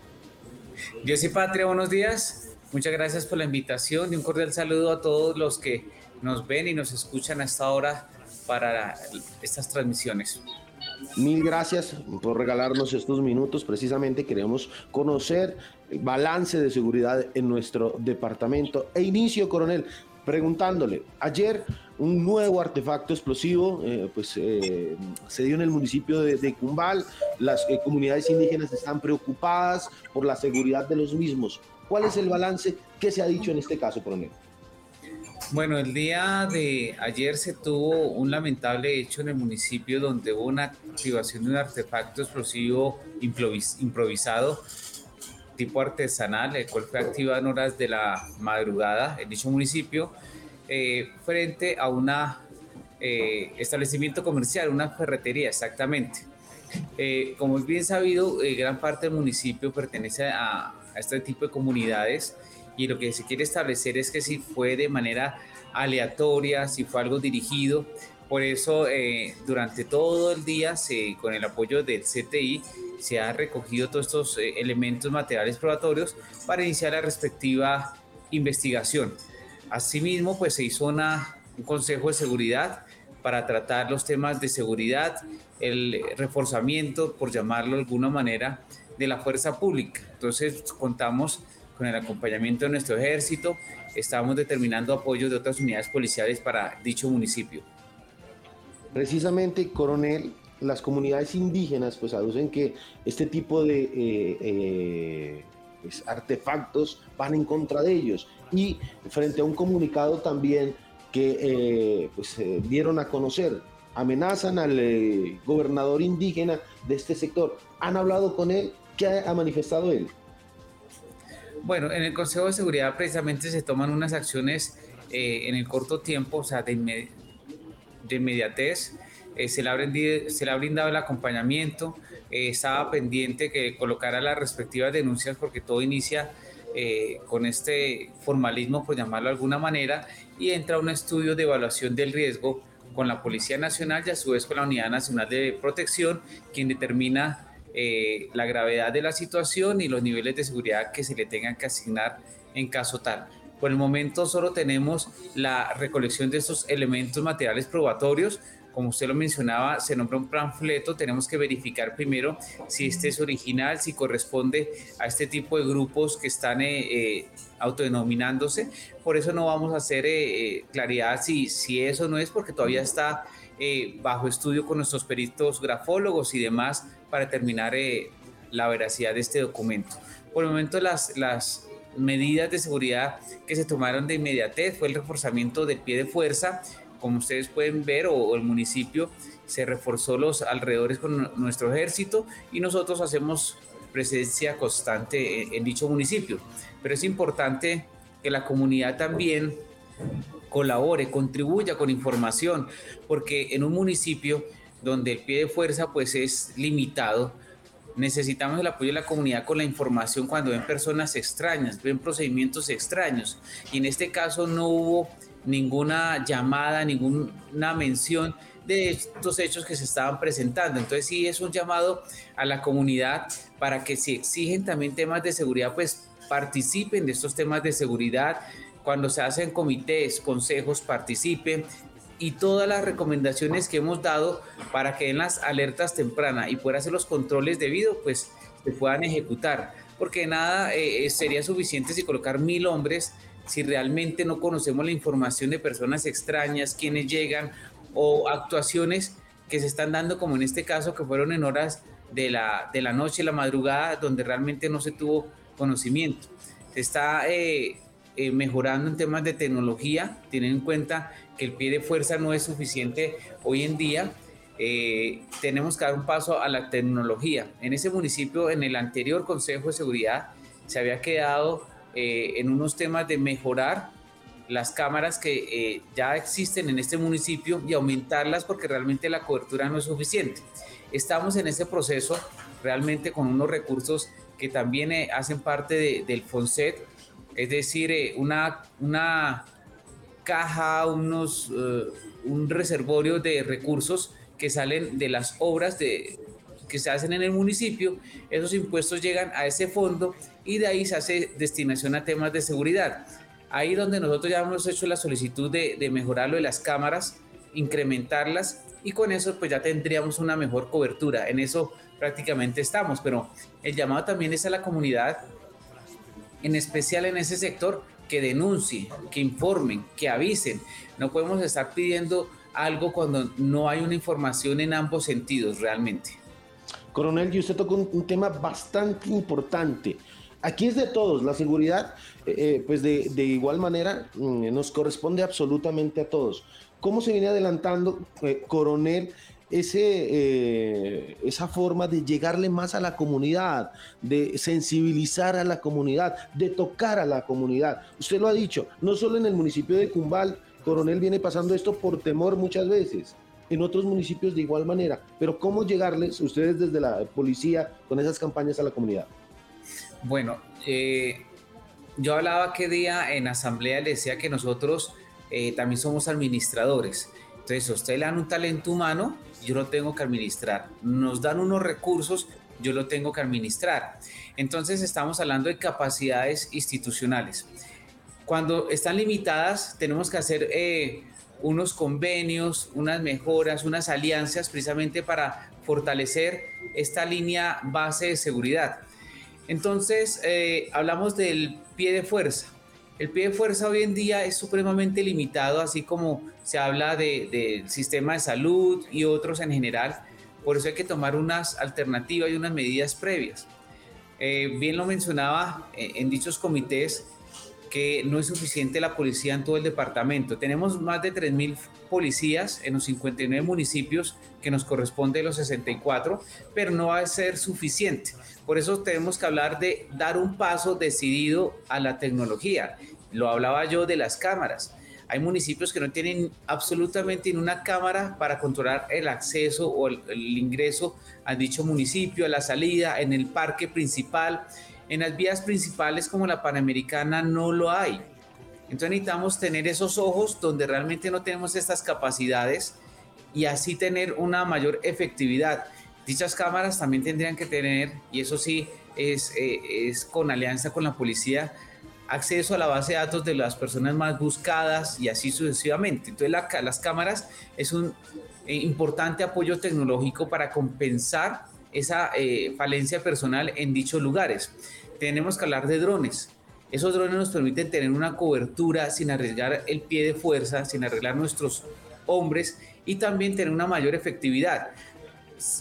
Dios y Patria, buenos días. Muchas gracias por la invitación y un cordial saludo a todos los que nos ven y nos escuchan a esta hora para estas transmisiones. Mil gracias por regalarnos estos minutos. Precisamente queremos conocer el balance de seguridad en nuestro departamento. E inicio, coronel, preguntándole, ayer un nuevo artefacto explosivo eh, pues, eh, se dio en el municipio de, Cumbal. Las eh, comunidades indígenas están preocupadas por la seguridad de los mismos. ¿Cuál es el balance? ¿Qué se ha dicho en este caso, coronel? Bueno, el día de ayer se tuvo un lamentable hecho en el municipio donde hubo una activación de un artefacto explosivo improvisado tipo artesanal, el cual fue activado en horas de la madrugada en dicho municipio, eh, frente a un eh, establecimiento comercial, una ferretería exactamente. Eh, como es bien sabido, gran parte del municipio pertenece a, a este tipo de comunidades y lo que se quiere establecer es que si fue de manera aleatoria, si fue algo dirigido. Por eso eh, durante todo el día, se, con el apoyo del CTI, se ha recogido todos estos eh, elementos materiales probatorios para iniciar la respectiva investigación. Asimismo, pues se hizo una, un consejo de seguridad para tratar los temas de seguridad, el reforzamiento, por llamarlo de alguna manera, de la fuerza pública. Entonces contamos con el acompañamiento de nuestro ejército, estamos determinando apoyo de otras unidades policiales para dicho municipio. Precisamente, coronel, las comunidades indígenas pues aducen que este tipo de eh, eh, pues, artefactos van en contra de ellos. Y frente a un comunicado también que eh, pues dieron a conocer amenazan al gobernador indígena de este sector. Han hablado con él qué ha manifestado él bueno, en el Consejo de Seguridad precisamente se toman unas acciones eh, en el corto tiempo, o sea, de, inmediatez. Eh, se, le ha brindado, el acompañamiento, eh, estaba pendiente que colocara las respectivas denuncias porque todo inicia con este formalismo, por llamarlo de alguna manera, y entra un estudio de evaluación del riesgo con la Policía Nacional y a su vez con la Unidad Nacional de Protección, quien determina eh, la gravedad de la situación y los niveles de seguridad que se le tengan que asignar en caso tal. Por el momento solo tenemos la recolección de estos elementos materiales probatorios. Como usted lo mencionaba, se nombra un panfleto. Tenemos que verificar primero si este es original, si corresponde a este tipo de grupos que están eh, eh, autodenominándose. Por eso no vamos a hacer claridad si, si eso no es, porque todavía está eh, bajo estudio con nuestros peritos grafólogos y demás para determinar eh, la veracidad de este documento. Por el momento las, las medidas de seguridad que se tomaron de inmediatez fue el reforzamiento del pie de fuerza, como ustedes pueden ver, o, el municipio se reforzó los alrededores con nuestro ejército y nosotros hacemos presencia constante en dicho municipio. Pero es importante que la comunidad también colabore, contribuya con información, porque en un municipio donde el pie de fuerza pues es limitado, necesitamos el apoyo de la comunidad con la información cuando ven personas extrañas, ven procedimientos extraños. Y en este caso no hubo ninguna llamada, ninguna mención de estos hechos que se estaban presentando. Entonces sí es un llamado a la comunidad para que si exigen también temas de seguridad, pues participen de estos temas de seguridad. Cuando se hacen comités, consejos, participen y todas las recomendaciones que hemos dado para que en las alertas tempranas y puedan hacer los controles debidos, pues se puedan ejecutar. Porque nada eh, eh, sería suficiente si colocar mil hombres si realmente no conocemos la información de personas extrañas, quienes llegan o actuaciones que se están dando, como en este caso, que fueron en horas de la, de la noche, la madrugada, donde realmente no se tuvo conocimiento. Está eh, mejorando en temas de tecnología, tienen en cuenta que el pie de fuerza no es suficiente hoy en día, eh, tenemos que dar un paso a la tecnología. En ese municipio, en el anterior Consejo de Seguridad, se había quedado eh, en unos temas de mejorar las cámaras que eh, ya existen en este municipio y aumentarlas porque realmente la cobertura no es suficiente. Estamos en ese proceso realmente con unos recursos que también hacen parte del FONSET, es decir, una, una caja, unos, eh, un reservorio de recursos que salen de las obras de, que se hacen en el municipio. Esos impuestos llegan a ese fondo y de ahí se hace destinación a temas de seguridad. Ahí donde nosotros ya hemos hecho la solicitud de, de mejorarlo de las cámaras, incrementarlas y con eso pues ya tendríamos una mejor cobertura. En eso prácticamente estamos, pero el llamado también es a la comunidad, en especial en ese sector, que denuncien, que informen, que avisen. No podemos estar pidiendo algo cuando no hay una información en ambos sentidos realmente. Coronel, y usted tocó un, tema bastante importante. Aquí es de todos, la seguridad, eh, eh, pues de, de, igual manera mm, nos corresponde absolutamente a todos. ¿Cómo se viene adelantando, eh, coronel, ese, eh, esa forma de llegarle más a la comunidad, de sensibilizar a la comunidad, de tocar a la comunidad. Usted lo ha dicho, no solo en el municipio de Cumbal, Coronel viene pasando esto por temor muchas veces, en otros municipios de igual manera, pero ¿cómo llegarles ustedes desde la policía con esas campañas a la comunidad? Bueno, eh, yo hablaba que día en asamblea le decía que nosotros eh, también somos administradores. Entonces, usted le dan un talento humano, yo lo tengo que administrar. Nos dan unos recursos, yo lo tengo que administrar. Entonces estamos hablando de capacidades institucionales. Cuando están limitadas, tenemos que hacer eh, unos convenios, unas mejoras, unas alianzas precisamente para fortalecer esta línea base de seguridad. Entonces, eh, hablamos del pie de fuerza. El pie de fuerza hoy en día es supremamente limitado, así como se habla del de sistema de salud y otros en general. Por eso hay que tomar unas alternativas y unas medidas previas. Eh, bien lo mencionaba eh, en dichos comités que no es suficiente la policía en todo el departamento. Tenemos más de 3.000 policías en los 59 municipios que nos corresponde los 64, pero no va a ser suficiente. Por eso tenemos que hablar de dar un paso decidido a la tecnología. Lo hablaba yo de las cámaras. Hay municipios que no tienen absolutamente ni una cámara para controlar el acceso o el, ingreso a dicho municipio, a la salida, en el parque principal. En las vías principales como la Panamericana no lo hay. Entonces necesitamos tener esos ojos donde realmente no tenemos estas capacidades y así tener una mayor efectividad. Dichas cámaras también tendrían que tener, y eso sí es, eh, es con alianza con la policía, acceso a la base de datos de las personas más buscadas y así sucesivamente. Entonces las cámaras es un eh, importante apoyo tecnológico para compensar esa eh, falencia personal en dichos lugares. Tenemos que hablar de drones. Esos drones nos permiten tener una cobertura sin arriesgar el pie de fuerza, sin arreglar nuestros hombres y también tener una mayor efectividad.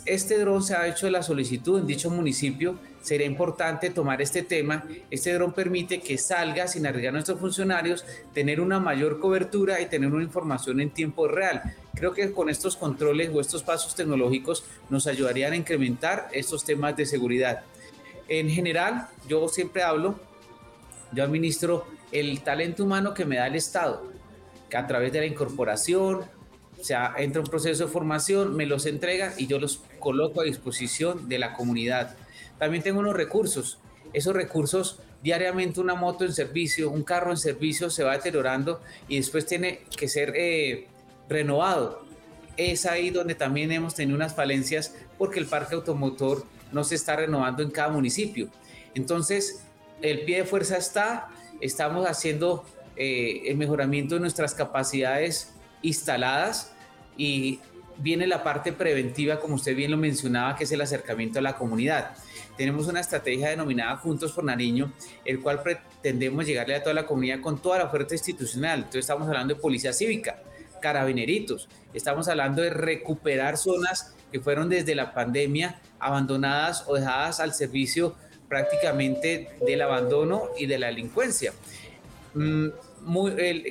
Este dron se ha hecho la solicitud en dicho municipio. Sería importante tomar este tema. Este dron permite que salga sin arriesgar a nuestros funcionarios, tener una mayor cobertura y tener una información en tiempo real. Creo que con estos controles o estos pasos tecnológicos nos ayudarían a incrementar estos temas de seguridad. En general, yo siempre hablo, yo administro el talento humano que me da el Estado, que a través de la incorporación, o sea, entra un proceso de formación, me los entrega y yo los coloco a disposición de la comunidad. También tengo unos recursos. Esos recursos, diariamente una moto en servicio, un carro en servicio se va deteriorando y después tiene que ser eh, renovado. Es ahí donde también hemos tenido unas falencias porque el parque automotor no se está renovando en cada municipio. Entonces, el pie de fuerza está, estamos haciendo eh, el mejoramiento de nuestras capacidades instaladas y viene la parte preventiva, como usted bien lo mencionaba, que es el acercamiento a la comunidad. Tenemos una estrategia denominada Juntos por Nariño, el cual pretendemos llegarle a toda la comunidad con toda la oferta institucional. Entonces estamos hablando de policía cívica, carabineritos, estamos hablando de recuperar zonas que fueron desde la pandemia abandonadas o dejadas al servicio prácticamente del abandono y de la delincuencia. Mm,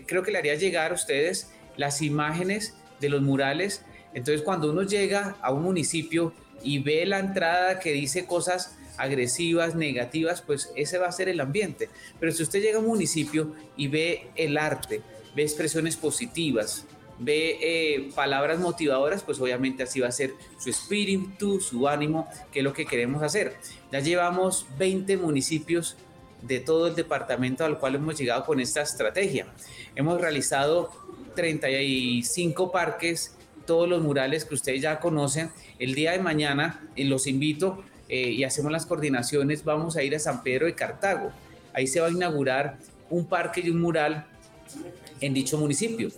creo que le haría llegar a ustedes las imágenes de los murales. Entonces cuando uno llega a un municipio y ve la entrada que dice cosas agresivas, negativas, pues ese va a ser el ambiente. Pero si usted llega a un municipio y ve el arte, ve expresiones positivas, ve eh, palabras motivadoras, pues obviamente así va a ser su espíritu, su ánimo, que es lo que queremos hacer. Ya llevamos 20 municipios de todo el departamento al cual hemos llegado con esta estrategia. Hemos realizado 35 parques, todos los murales que ustedes ya conocen. El día de mañana eh, los invito eh, y hacemos las coordinaciones. Vamos a ir a San Pedro de Cartago. Ahí se va a inaugurar un parque y un mural en dicho municipio.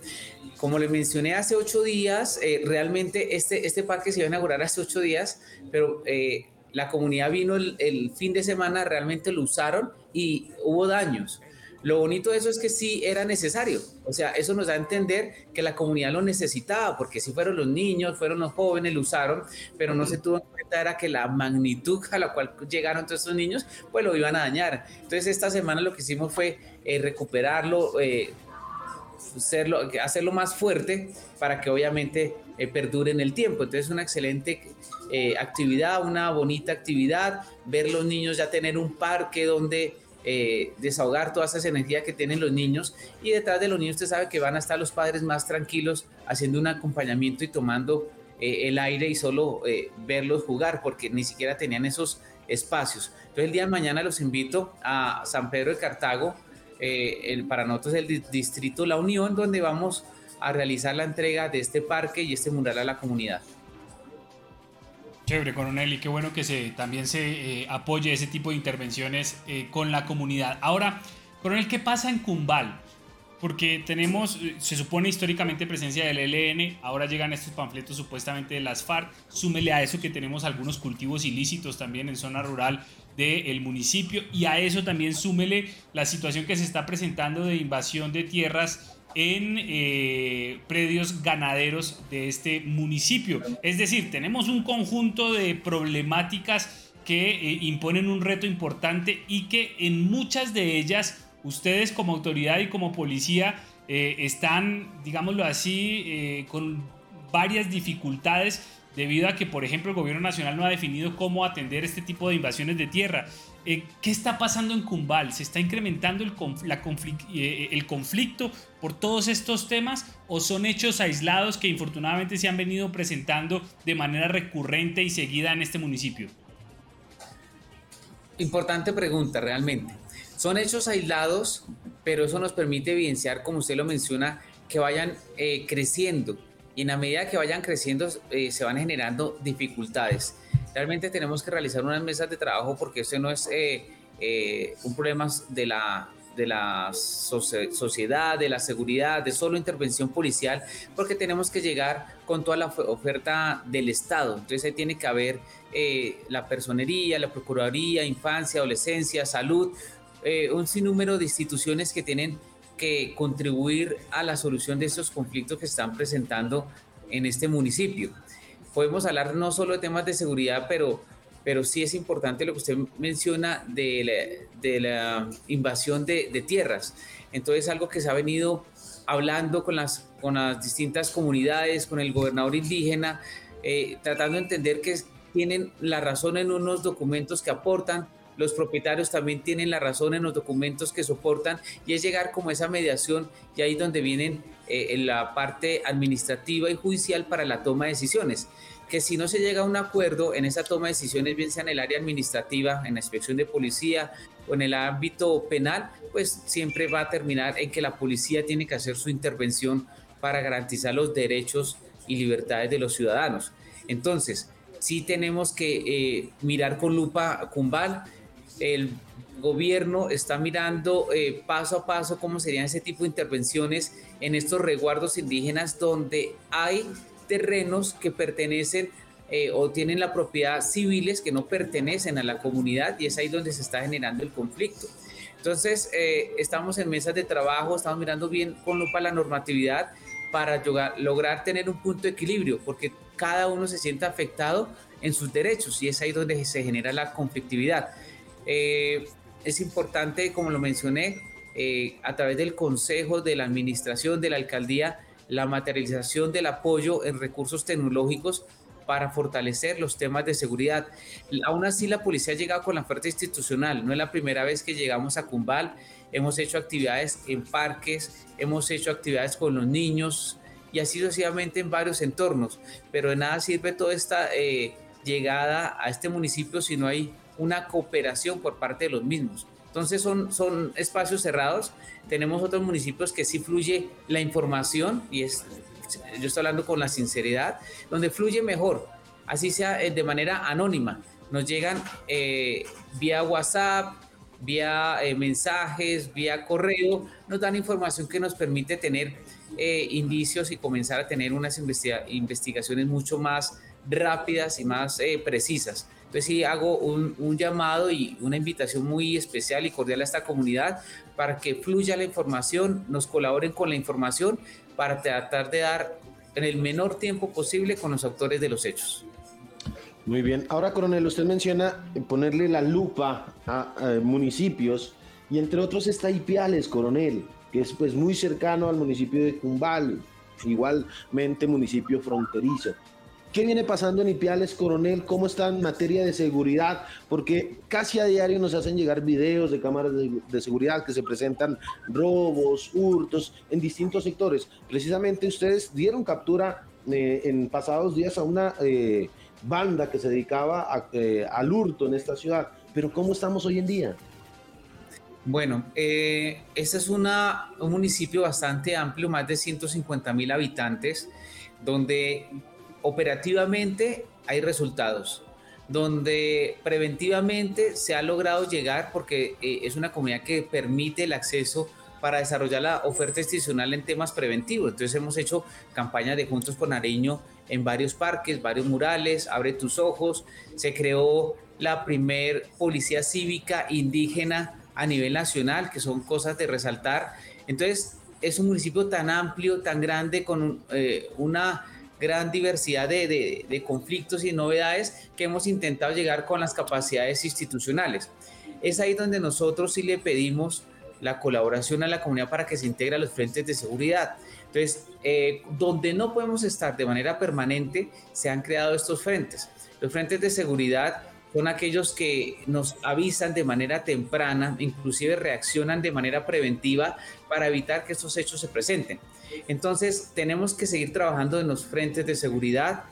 Como les mencioné hace ocho días, eh, realmente este, este parque se iba a inaugurar hace ocho días, pero la comunidad vino el, el, fin de semana, realmente lo usaron y hubo daños. Lo bonito de eso es que sí era necesario. O sea, eso nos da a entender que la comunidad lo necesitaba, porque si fueron los niños, fueron los jóvenes, lo usaron, pero no se tuvo en cuenta era que la magnitud a la cual llegaron todos estos niños, pues lo iban a dañar. Entonces esta semana lo que hicimos fue eh, recuperarlo, eh, hacerlo, hacerlo más fuerte para que obviamente eh, perdure en el tiempo. Entonces una excelente actividad, una bonita actividad, ver los niños ya tener un parque donde eh, desahogar todas esas energías que tienen los niños y detrás de los niños usted sabe que van a estar los padres más tranquilos haciendo un acompañamiento y tomando eh, el aire y solo eh, verlos jugar porque ni siquiera tenían esos espacios. Entonces el día de mañana los invito a San Pedro de Cartago, el, para nosotros el distrito La Unión, donde vamos a realizar la entrega de este parque y este mural a la comunidad. Chévere, coronel, y qué bueno que se, también se eh, apoye ese tipo de intervenciones eh, con la comunidad. Ahora, coronel, ¿qué pasa en Cumbal? Porque tenemos, eh, se supone históricamente presencia del ELN, ahora llegan estos panfletos supuestamente de las FARC, súmele a eso que tenemos algunos cultivos ilícitos también en zona rural del municipio y a eso también súmele la situación que se está presentando de invasión de tierras en eh, predios ganaderos de este municipio. Es decir, tenemos un conjunto de problemáticas que eh, imponen un reto importante y que en muchas de ellas ustedes como autoridad y como policía eh, están, digámoslo así, con varias dificultades debido a que, por ejemplo, el gobierno nacional no ha definido cómo atender este tipo de invasiones de tierra. Eh, ¿Qué está pasando en Cumbal? ¿Se está incrementando eh, el conflicto por todos estos temas o son hechos aislados que infortunadamente se han venido presentando de manera recurrente y seguida en este municipio? Importante pregunta, realmente. Son hechos aislados, pero eso nos permite evidenciar, como usted lo menciona, que vayan eh, creciendo y en la medida que vayan creciendo se van generando dificultades. Realmente tenemos que realizar unas mesas de trabajo porque eso no es eh, eh, un problema de la, de la sociedad, de la seguridad, de solo intervención policial, porque tenemos que llegar con toda la oferta del Estado. Entonces ahí tiene que haber eh, la personería, la Procuraduría, Infancia, Adolescencia, Salud, un sinnúmero de instituciones que tienen que contribuir a la solución de estos conflictos que están presentando en este municipio. Podemos hablar no solo de temas de seguridad, pero, pero sí es importante lo que usted menciona de la, de la invasión de, de, tierras. Entonces, algo que se ha venido hablando con las, con las distintas comunidades, con el gobernador indígena, eh, tratando de entender que tienen la razón en unos documentos que aportan, los propietarios también tienen la razón en los documentos que soportan y es llegar como esa mediación y ahí donde vienen eh, en la parte administrativa y judicial para la toma de decisiones. Que si no se llega a un acuerdo en esa toma de decisiones, bien sea en el área administrativa, en la inspección de policía o en el ámbito penal, pues siempre va a terminar en que la policía tiene que hacer su intervención para garantizar los derechos y libertades de los ciudadanos. Entonces, sí tenemos que eh, mirar con lupa Cumbal el gobierno está mirando eh, paso a paso cómo serían ese tipo de intervenciones en estos resguardos indígenas donde hay terrenos que pertenecen eh, o tienen la propiedad civiles que no pertenecen a la comunidad y es ahí donde se está generando el conflicto. Entonces, eh, estamos en mesas de trabajo, estamos mirando bien con lupa la normatividad para lograr tener un punto de equilibrio, porque cada uno se siente afectado en sus derechos y es ahí donde se genera la conflictividad. Eh, es importante, como lo mencioné, eh, a través del Consejo, de la Administración, de la Alcaldía, la materialización del apoyo en recursos tecnológicos para fortalecer los temas de seguridad. Aún así, la policía ha llegado con la oferta institucional. No es la primera vez que llegamos a Cumbal. Hemos hecho actividades en parques, hemos hecho actividades con los niños y así sucesivamente en varios entornos. Pero de nada sirve toda esta eh, llegada a este municipio si no hay una cooperación por parte de los mismos. Entonces son, son espacios cerrados. Tenemos otros municipios que sí fluye la información y es, yo estoy hablando con la sinceridad, donde fluye mejor, así sea eh, de manera anónima. Nos llegan eh, vía WhatsApp, vía eh, mensajes, vía correo, nos dan información que nos permite tener indicios y comenzar a tener unas investigaciones mucho más rápidas y más precisas. Entonces sí hago un, llamado y una invitación muy especial y cordial a esta comunidad para que fluya la información, nos colaboren con la información para tratar de dar en el menor tiempo posible con los autores de los hechos. Muy bien. Ahora, coronel, usted menciona ponerle la lupa a, municipios y entre otros está Ipiales, coronel, que es pues muy cercano al municipio de Cumbal, igualmente municipio fronterizo. ¿Qué viene pasando en Ipiales, coronel? ¿Cómo está en materia de seguridad? Porque casi a diario nos hacen llegar videos de cámaras de, seguridad que se presentan robos, hurtos en distintos sectores. Precisamente ustedes dieron captura eh, en pasados días a una eh, banda que se dedicaba eh, al hurto en esta ciudad. Pero ¿cómo estamos hoy en día? Bueno, este es un municipio bastante amplio, más de 150 mil habitantes, donde operativamente hay resultados, donde preventivamente se ha logrado llegar porque eh, es una comunidad que permite el acceso para desarrollar la oferta institucional en temas preventivos. Entonces hemos hecho campañas de Juntos por Nariño en varios parques, varios murales, Abre tus ojos, se creó la primer policía cívica indígena a nivel nacional, que son cosas de resaltar. Entonces es un municipio tan amplio, tan grande, con eh, una gran diversidad de, conflictos y novedades que hemos intentado llegar con las capacidades institucionales. Es ahí donde nosotros sí le pedimos la colaboración a la comunidad para que se integre a los frentes de seguridad. Entonces, eh, donde no podemos estar de manera permanente, se han creado estos frentes. Los frentes de seguridad son aquellos que nos avisan de manera temprana, inclusive reaccionan de manera preventiva para evitar que estos hechos se presenten. Entonces, tenemos que seguir trabajando en los frentes de seguridad,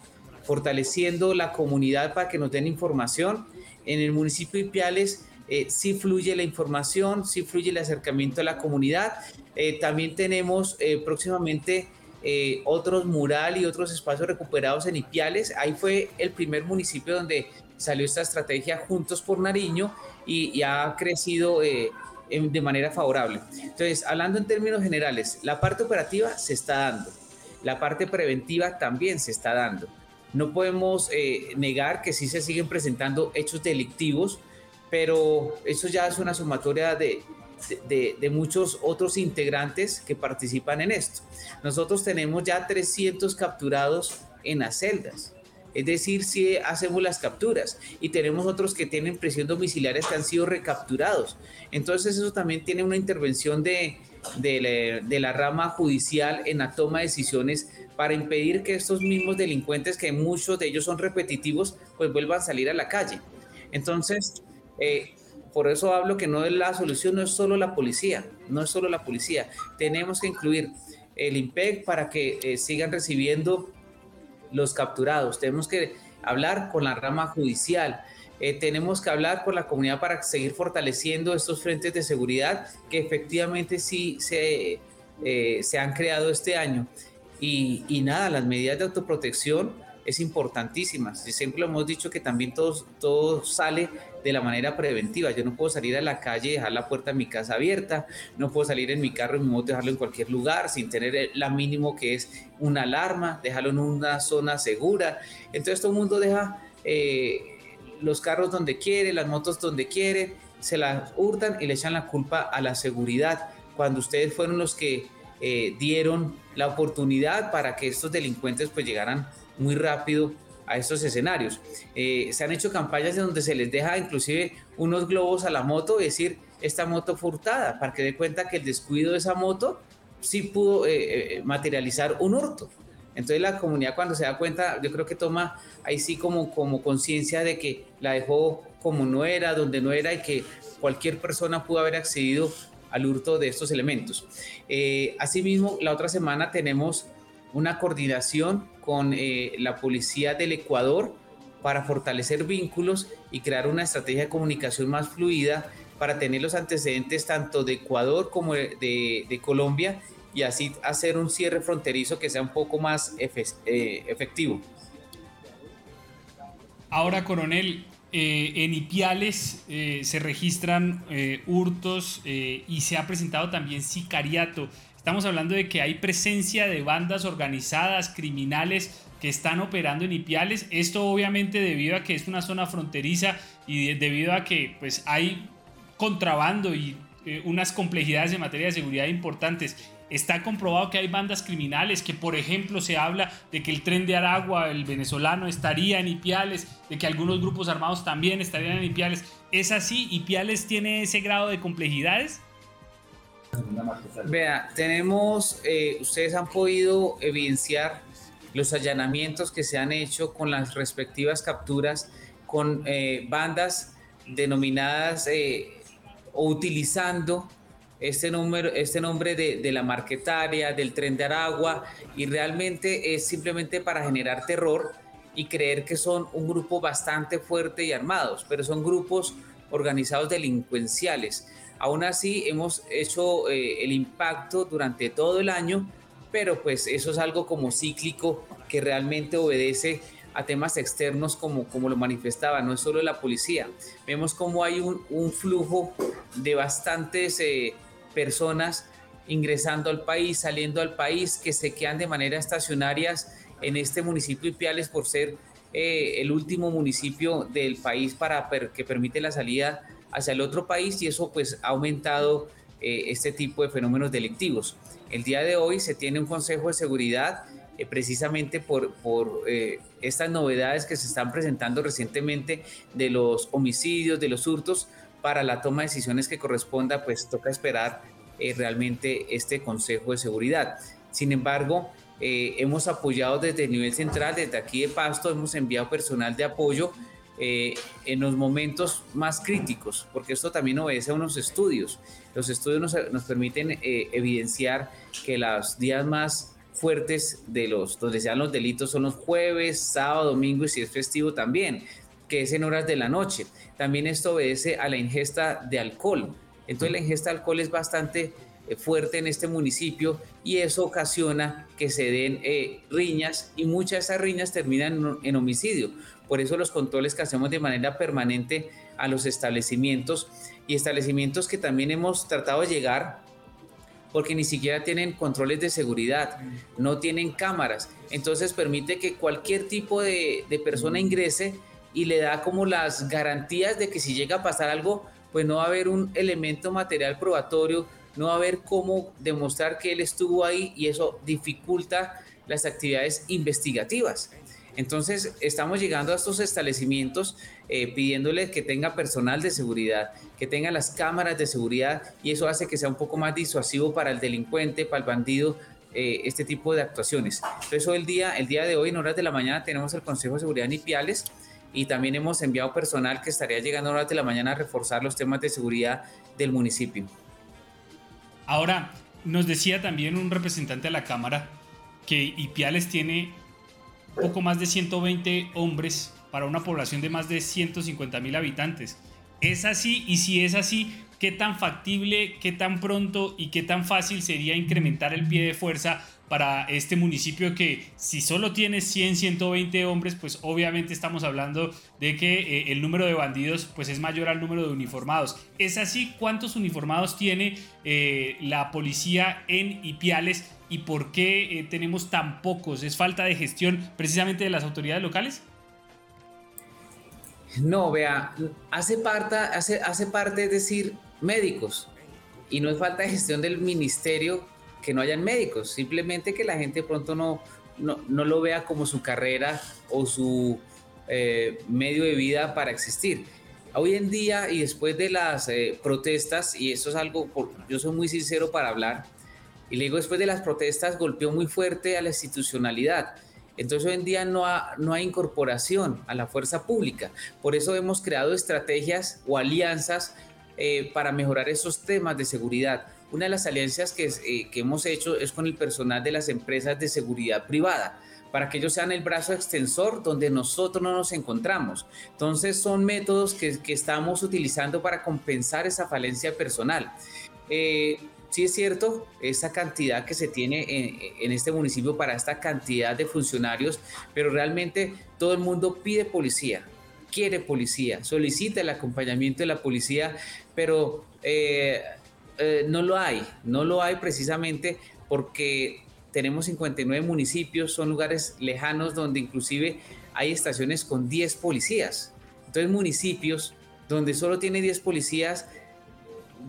fortaleciendo la comunidad para que nos den información. En el municipio de Ipiales eh, sí fluye la información, sí fluye el acercamiento a la comunidad. Eh, también tenemos eh, próximamente otros mural y otros espacios recuperados en Ipiales. Ahí fue el primer municipio donde salió esta estrategia Juntos por Nariño y, ha crecido de manera favorable. Entonces, hablando en términos generales, la parte operativa se está dando, la parte preventiva también se está dando. No podemos eh, negar que sí se siguen presentando hechos delictivos, pero eso ya es una sumatoria de, de, muchos otros integrantes que participan en esto. Nosotros tenemos ya 300 capturados en las celdas. Es decir, si hacemos las capturas y tenemos otros que tienen prisión domiciliaria que han sido recapturados. Entonces eso también tiene una intervención de, de, la, rama judicial en la toma de decisiones para impedir que estos mismos delincuentes, que muchos de ellos son repetitivos, pues vuelvan a salir a la calle. Entonces, eh, por eso hablo que no es la solución, no es solo la policía, no es solo la policía. Tenemos que incluir el IMPEC para que eh, sigan recibiendo los capturados. Tenemos que hablar con la rama judicial. Eh, tenemos que hablar con la comunidad para seguir fortaleciendo estos frentes de seguridad que efectivamente sí se, eh, se han creado este año. Y, y nada, las medidas de autoprotección es importantísima. Siempre lo hemos dicho que también todo, todo sale de la manera preventiva. Yo no puedo salir a la calle y dejar la puerta de mi casa abierta, no puedo salir en mi carro y mi moto dejarlo en cualquier lugar sin tener la mínimo que es una alarma, dejarlo en una zona segura. Entonces todo el mundo deja eh, los carros donde quiere, las motos donde quiere, se las hurtan y le echan la culpa a la seguridad, cuando ustedes fueron los que eh, dieron la oportunidad para que estos delincuentes pues llegaran muy rápido a estos escenarios. Eh, se han hecho campañas en donde se les deja inclusive unos globos a la moto, y decir, esta moto furtada, para que dé cuenta que el descuido de esa moto sí pudo eh, eh, materializar un hurto. Entonces la comunidad cuando se da cuenta, yo creo que toma ahí sí como, como conciencia de que la dejó como no era, donde no era y que cualquier persona pudo haber accedido al hurto de estos elementos. asimismo, la otra semana tenemos una coordinación con eh, la policía del Ecuador para fortalecer vínculos y crear una estrategia de comunicación más fluida para tener los antecedentes tanto de Ecuador como de, Colombia y así hacer un cierre fronterizo que sea un poco más eh, efectivo. Ahora, coronel, eh, en Ipiales se registran hurtos y se ha presentado también sicariato. Estamos hablando de que hay presencia de bandas organizadas, criminales que están operando en Ipiales. Esto obviamente debido a que es una zona fronteriza y debido a que pues hay contrabando y eh, unas complejidades en materia de seguridad importantes. Está comprobado que hay bandas criminales, que por ejemplo se habla de que el tren de Aragua, el venezolano, estaría en Ipiales, de que algunos grupos armados también estarían en Ipiales. ¿Es así? ¿Ipiales tiene ese grado de complejidades? Vea, tenemos, eh, ustedes han podido evidenciar los allanamientos que se han hecho con las respectivas capturas con eh, bandas denominadas eh, o utilizando este, número, este nombre de, de, la marquetaria, del tren de Aragua, y realmente es simplemente para generar terror y creer que son un grupo bastante fuerte y armados, pero son grupos organizados delincuenciales. Aún así, hemos hecho eh, el impacto durante todo el año, pero pues eso es algo como cíclico que realmente obedece a temas externos como, como lo manifestaba, no es solo la policía. Vemos como hay un, flujo de bastantes eh, personas ingresando al país, saliendo al país, que se quedan de manera estacionarias en este municipio de Piales por ser eh, el último municipio del país para que permite la salida hacia el otro país y eso pues ha aumentado eh, este tipo de fenómenos delictivos. El día de hoy se tiene un Consejo de Seguridad eh, precisamente por, por eh, estas novedades que se están presentando recientemente de los homicidios, de los hurtos, para la toma de decisiones que corresponda, pues toca esperar realmente este Consejo de Seguridad. Sin embargo, hemos apoyado desde el nivel central, desde aquí de Pasto, hemos enviado personal de apoyo eh, en los momentos más críticos, porque esto también obedece a unos estudios. Los estudios nos, permiten eh, evidenciar que los días más fuertes de los donde se dan los delitos son los jueves, sábado, domingo y si es festivo también, que es en horas de la noche. También esto obedece a la ingesta de alcohol. Entonces la ingesta de alcohol es bastante eh, fuerte en este municipio y eso ocasiona que se den riñas y muchas de esas riñas terminan en homicidio. Por eso los controles que hacemos de manera permanente a los establecimientos y establecimientos que también hemos tratado de llegar porque ni siquiera tienen controles de seguridad, no tienen cámaras. Entonces permite que cualquier tipo de, persona ingrese y le da como las garantías de que si llega a pasar algo, pues no va a haber un elemento material probatorio, no va a haber cómo demostrar que él estuvo ahí y eso dificulta las actividades investigativas. Entonces, estamos llegando a estos establecimientos eh, pidiéndole que tenga personal de seguridad, que tenga las cámaras de seguridad y eso hace que sea un poco más disuasivo para el delincuente, para el bandido, eh, este tipo de actuaciones. Entonces, hoy el día, el día de hoy, en horas de la mañana, tenemos el Consejo de Seguridad en Ipiales y también hemos enviado personal que estaría llegando a horas de la mañana a reforzar los temas de seguridad del municipio. Ahora, nos decía también un representante de la Cámara que Ipiales tiene poco más de 120 hombres para una población de más de 150 mil habitantes. ¿Es así? Y si es así, ¿qué tan factible, qué tan pronto y qué tan fácil sería incrementar el pie de fuerza para este municipio que si solo tiene 100, 120 hombres, pues obviamente estamos hablando de que eh, el número de bandidos pues es mayor al número de uniformados. ¿Es así? ¿Cuántos uniformados tiene eh, la policía en Ipiales y por qué eh, tenemos tan pocos? ¿Es falta de gestión precisamente de las autoridades locales? No, vea, hace parte, hace, hace parte, es decir, médicos. Y no es falta de gestión del ministerio que no hayan médicos, simplemente que la gente pronto no, no, lo vea como su carrera o su eh, medio de vida para existir. Hoy en día y después de las eh, protestas, y esto es algo, yo soy muy sincero para hablar, y le digo, después de las protestas golpeó muy fuerte a la institucionalidad. Entonces hoy en día no, no hay incorporación a la fuerza pública. Por eso hemos creado estrategias o alianzas eh, para mejorar esos temas de seguridad. Una de las alianzas que, eh, que hemos hecho es con el personal de las empresas de seguridad privada para que ellos sean el brazo extensor donde nosotros no nos encontramos. Entonces son métodos que, que estamos utilizando para compensar esa falencia personal. Eh, sí es cierto, esa cantidad que se tiene en, este municipio para esta cantidad de funcionarios, pero realmente todo el mundo pide policía, quiere policía, solicita el acompañamiento de la policía, pero eh, eh, no lo hay, no lo hay precisamente porque tenemos 59 municipios, son lugares lejanos donde inclusive hay estaciones con 10 policías. Entonces municipios donde solo tiene 10 policías,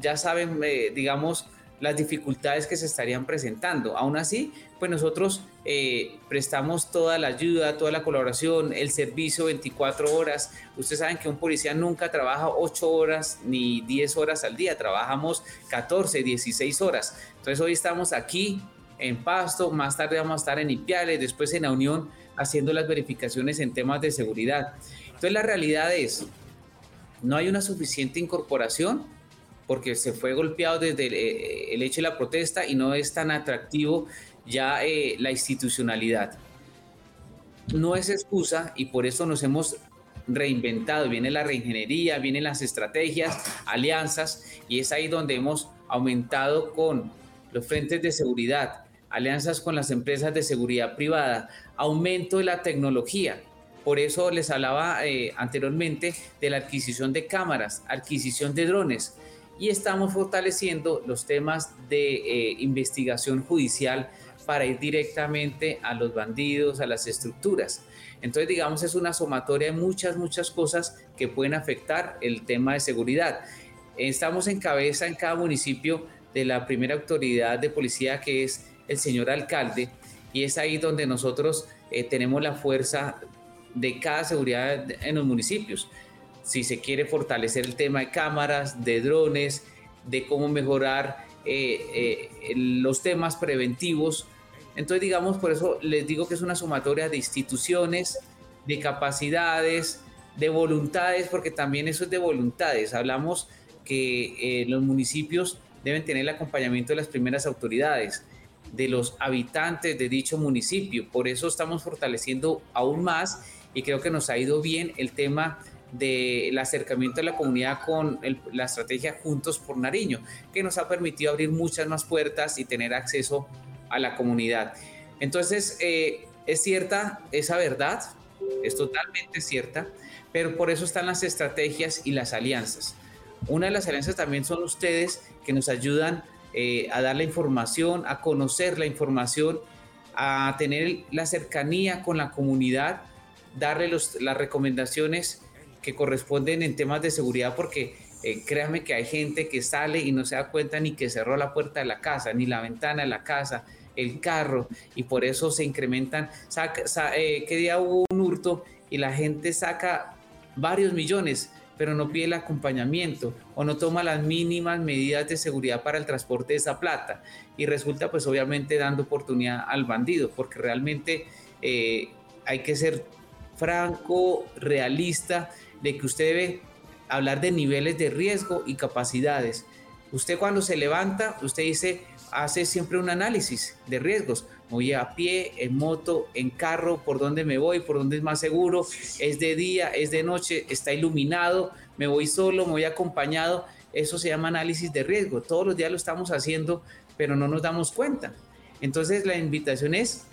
ya saben, eh, digamos, las dificultades que se estarían presentando. Aún así, pues nosotros eh, prestamos toda la ayuda, toda la colaboración, el servicio 24 horas. Ustedes saben que un policía nunca trabaja 8 horas ni 10 horas al día, trabajamos 14, 16 horas. Entonces hoy estamos aquí en Pasto, más tarde vamos a estar en Ipiales, después en la Unión haciendo las verificaciones en temas de seguridad. Entonces la realidad es, no hay una suficiente incorporación porque se fue golpeado desde eh, el, hecho de la protesta y no es tan atractivo ya eh, la institucionalidad. No es excusa y por eso nos hemos reinventado. Viene la reingeniería, vienen las estrategias, alianzas y es ahí donde hemos aumentado con los frentes de seguridad, alianzas con las empresas de seguridad privada, aumento de la tecnología. Por eso les hablaba eh, anteriormente de la adquisición de cámaras, adquisición de drones y estamos fortaleciendo los temas de eh, investigación judicial para ir directamente a los bandidos, a las estructuras. Entonces, digamos, es una sumatoria de muchas, muchas cosas que pueden afectar el tema de seguridad. Estamos en cabeza en cada municipio de la primera autoridad de policía que es el señor alcalde y es ahí donde nosotros eh, tenemos la fuerza de cada seguridad en los municipios si se quiere fortalecer el tema de cámaras, de drones, de cómo mejorar eh, eh, los temas preventivos. Entonces, digamos, por eso les digo que es una sumatoria de instituciones, de capacidades, de voluntades, porque también eso es de voluntades. Hablamos que eh, los municipios deben tener el acompañamiento de las primeras autoridades, de los habitantes de dicho municipio. Por eso estamos fortaleciendo aún más y creo que nos ha ido bien el tema del acercamiento de la comunidad con la estrategia Juntos por Nariño, que nos ha permitido abrir muchas más puertas y tener acceso a la comunidad. Entonces, eh, es cierta esa verdad, es totalmente cierta, pero por eso están las estrategias y las alianzas. Una de las alianzas también son ustedes que nos ayudan eh, a dar la información, a conocer la información, a tener la cercanía con la comunidad, darle las recomendaciones que corresponden en temas de seguridad porque Eh, créame que hay gente que sale y no se da cuenta ni que cerró la puerta de la casa, ni la ventana de la casa, el carro, y por eso se incrementan. Saca, eh, ¿Qué día hubo un hurto y la gente saca varios millones? pero no pide el acompañamiento o no toma las mínimas medidas de seguridad para el transporte de esa plata. Y resulta pues obviamente dando oportunidad al bandido, porque realmente eh, hay que ser franco, realista, de que usted debe hablar de niveles de riesgo y capacidades. Usted cuando se levanta, usted dice, hace siempre un análisis de riesgos. Voy a pie, en moto, en carro, por dónde me voy, por dónde es más seguro, es de día, es de noche, está iluminado, me voy solo, me voy acompañado. Eso se llama análisis de riesgo. Todos los días lo estamos haciendo, pero no nos damos cuenta. Entonces la invitación es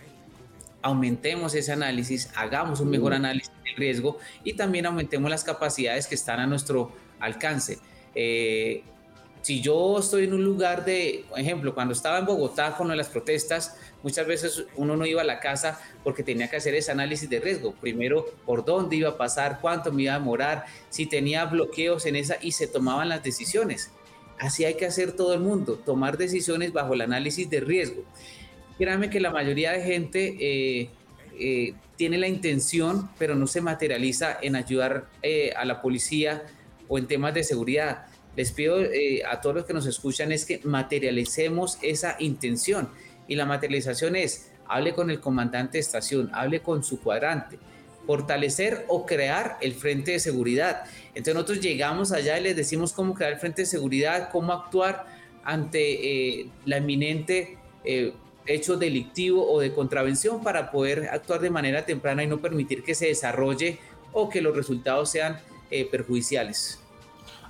aumentemos ese análisis, hagamos un mejor análisis del riesgo y también aumentemos las capacidades que están a nuestro alcance. Eh, si yo estoy en un lugar de, por ejemplo, cuando estaba en Bogotá con las protestas, muchas veces uno no iba a la casa porque tenía que hacer ese análisis de riesgo. Primero, por dónde iba a pasar, cuánto me iba a demorar, si tenía bloqueos en esa y se tomaban las decisiones. Así hay que hacer todo el mundo, tomar decisiones bajo el análisis de riesgo. Créanme que la mayoría de gente eh, eh, tiene la intención, pero no se materializa en ayudar eh, a la policía o en temas de seguridad. Les pido a todos los que nos escuchan es que materialicemos esa intención. Y la materialización es, hable con el comandante de estación, hable con su cuadrante, fortalecer o crear el frente de seguridad. Entonces nosotros llegamos allá y les decimos cómo crear el frente de seguridad, cómo actuar ante la inminente hecho delictivo o de contravención para poder actuar de manera temprana y no permitir que se desarrolle o que los resultados sean eh, perjudiciales.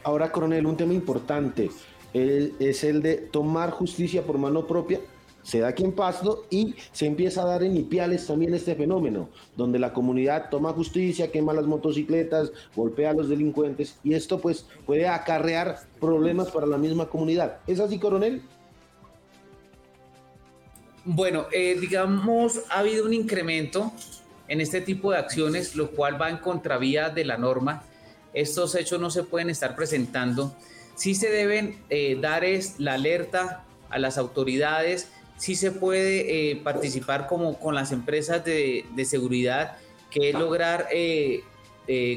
Ahora, coronel, un tema importante es el de tomar justicia por mano propia. Se da aquí en Pasto y se empieza a dar en Ipiales también este fenómeno, donde la comunidad toma justicia, quema las motocicletas, golpea a los delincuentes y esto pues puede acarrear problemas para la misma comunidad. ¿Es así, coronel? Bueno, eh, digamos, ha habido un incremento en este tipo de acciones, lo cual va en contravía de la norma. Estos hechos no se pueden estar presentando. Sí se deben eh, dar es la alerta a las autoridades, sí se puede eh, participar como con las empresas de, seguridad, que es lograr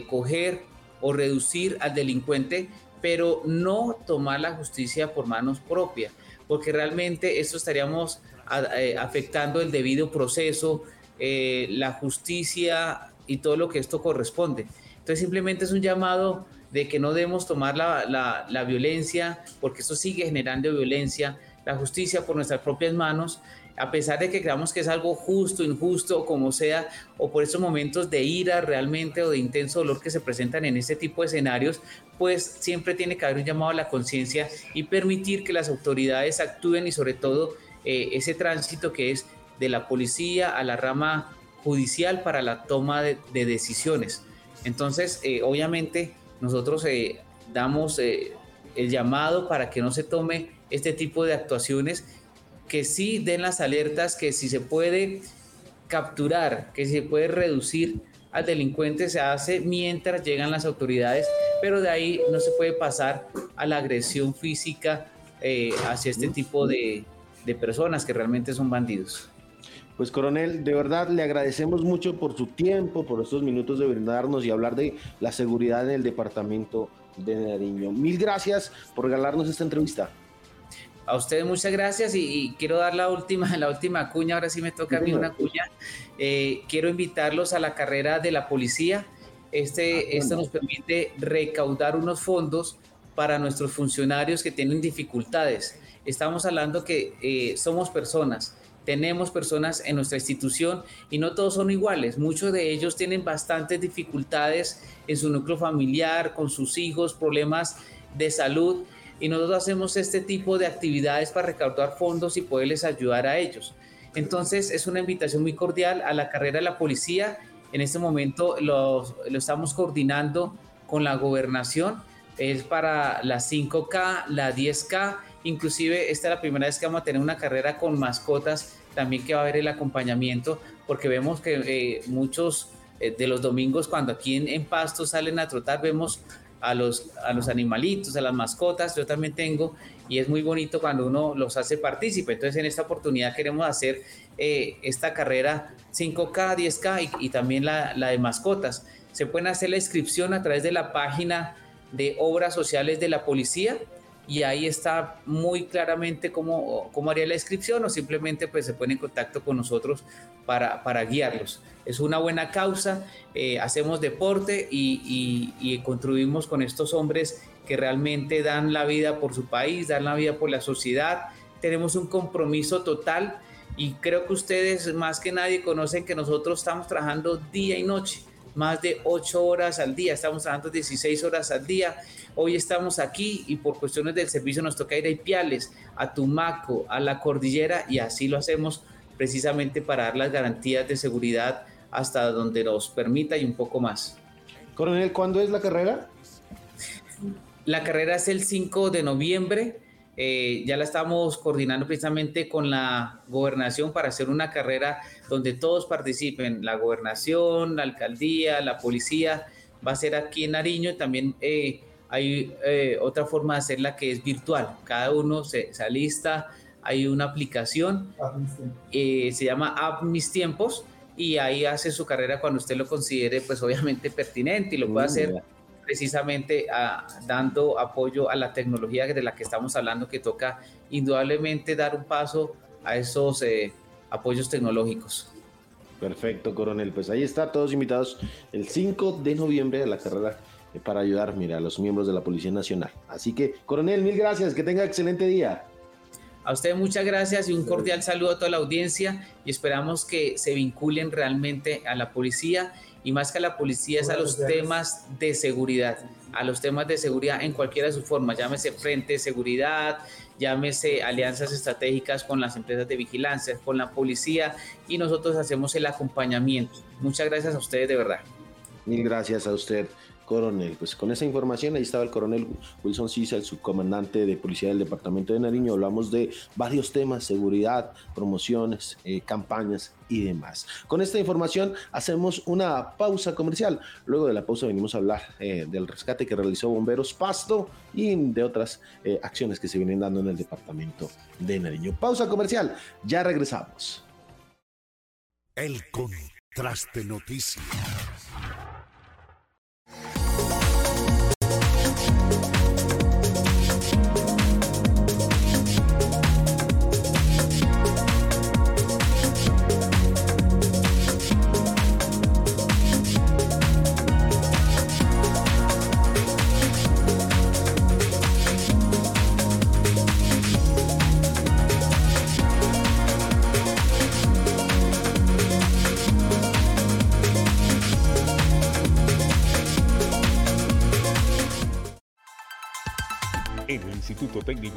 coger o reducir al delincuente, pero no tomar la justicia por manos propias, porque realmente esto estaríamos eh, afectando el debido proceso, eh, la justicia y todo lo que esto corresponde. Entonces simplemente es un llamado de que no debemos tomar la, la, violencia, porque esto sigue generando violencia, la justicia por nuestras propias manos, a pesar de que creamos que es algo justo, injusto, como sea, o por estos momentos de ira realmente o de intenso dolor que se presentan en este tipo de escenarios, pues siempre tiene que haber un llamado a la conciencia y permitir que las autoridades actúen y sobre todo eh, ese tránsito que es de la policía a la rama judicial para la toma de, decisiones. Entonces, eh, obviamente, nosotros eh, damos el llamado para que no se tome este tipo de actuaciones, que sí den las alertas, que si se puede capturar, que si se puede reducir al delincuente, se hace mientras llegan las autoridades, pero de ahí no se puede pasar a la agresión física hacia este tipo de, de personas que realmente son bandidos. Pues coronel, de verdad le agradecemos mucho por su tiempo, por estos minutos de brindarnos y hablar de la seguridad en el departamento de Nariño. Mil gracias por regalarnos esta entrevista. A ustedes muchas gracias y, quiero dar la última, la última cuña, ahora sí me toca a mí una cuña. Eh, quiero invitarlos a la carrera de la policía. Este, ah, esto nos permite recaudar unos fondos para nuestros funcionarios que tienen dificultades estamos hablando que eh, somos personas, tenemos personas en nuestra institución y no todos son iguales. Muchos de ellos tienen bastantes dificultades en su núcleo familiar, con sus hijos, problemas de salud y nosotros hacemos este tipo de actividades para recaudar fondos y poderles ayudar a ellos. Entonces es una invitación muy cordial a la carrera de la policía. En este momento lo, lo estamos coordinando con la gobernación. Es para la 5K, la 10K Inclusive esta es la primera vez que vamos a tener una carrera con mascotas, también que va a haber el acompañamiento, porque vemos que eh, muchos eh, de los domingos cuando aquí en, Pasto salen a trotar, vemos a los, a los animalitos, a las mascotas, yo también tengo, y es muy bonito cuando uno los hace partícipe. Entonces en esta oportunidad queremos hacer eh, esta carrera 5K, 10K y, también la, la, de mascotas. Se pueden hacer la inscripción a través de la página de obras sociales de la policía y ahí está muy claramente cómo, cómo haría la inscripción o simplemente pues se pone en contacto con nosotros para, para guiarlos. Es una buena causa, eh, hacemos deporte y, y, contribuimos con estos hombres que realmente dan la vida por su país, dan la vida por la sociedad. Tenemos un compromiso total y creo que ustedes más que nadie conocen que nosotros estamos trabajando día y noche más de 8 horas al día, estamos trabajando 16 horas al día. Hoy estamos aquí y por cuestiones del servicio nos toca ir a Ipiales, a Tumaco, a la cordillera y así lo hacemos precisamente para dar las garantías de seguridad hasta donde nos permita y un poco más. Coronel, ¿cuándo es la carrera? La carrera es el 5 de noviembre eh, ya la estamos coordinando precisamente con la gobernación para hacer una carrera donde todos participen, la gobernación, la alcaldía, la policía, va a ser aquí en Nariño, también eh, hay eh, otra forma de hacerla que es virtual, cada uno se, se alista, hay una aplicación, se llama App Mis Tiempos, y ahí hace su carrera cuando usted lo considere pues obviamente pertinente y lo puede hacer precisamente ah, dando apoyo a la tecnología de la que estamos hablando, que toca indudablemente dar un paso a esos eh, apoyos tecnológicos. Perfecto, coronel. Pues ahí está, todos invitados el 5 de noviembre a la carrera eh, para ayudar, mira, a los miembros de la Policía Nacional. Así que, coronel, mil gracias, que tenga excelente día. A usted muchas gracias y un cordial saludo a toda la audiencia y esperamos que se vinculen realmente a la policía y más que a la policía es a los temas de seguridad, a los temas de seguridad en cualquiera de sus formas, llámese frente de seguridad, llámese alianzas estratégicas con las empresas de vigilancia, con la policía y nosotros hacemos el acompañamiento. Muchas gracias a ustedes de verdad. Mil gracias a usted coronel. Pues con esa información, ahí estaba el coronel Wilson Sisa, el subcomandante de policía del departamento de Nariño. Hablamos de varios temas, seguridad, promociones, eh, campañas y demás. Con esta información hacemos una pausa comercial. Luego de la pausa venimos a hablar eh, del rescate que realizó Bomberos Pasto y de otras eh, acciones que se vienen dando en el departamento de Nariño. Pausa comercial, ya regresamos. El contraste noticias.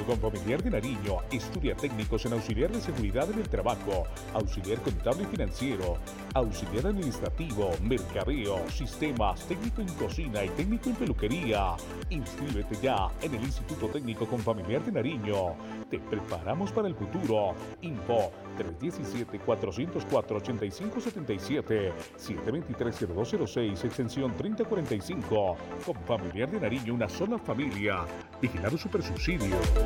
Con Familiar de Nariño estudia técnicos en auxiliar de seguridad en el trabajo, auxiliar contable y financiero, auxiliar administrativo, mercadeo, sistemas, técnico en cocina y técnico en peluquería. Inscríbete ya en el Instituto Técnico con Familiar de Nariño. Te preparamos para el futuro. Info 317-404-8577, 723-0206, extensión 3045. Con Familiar de Nariño, una sola familia. Vigilado Super Subsidio.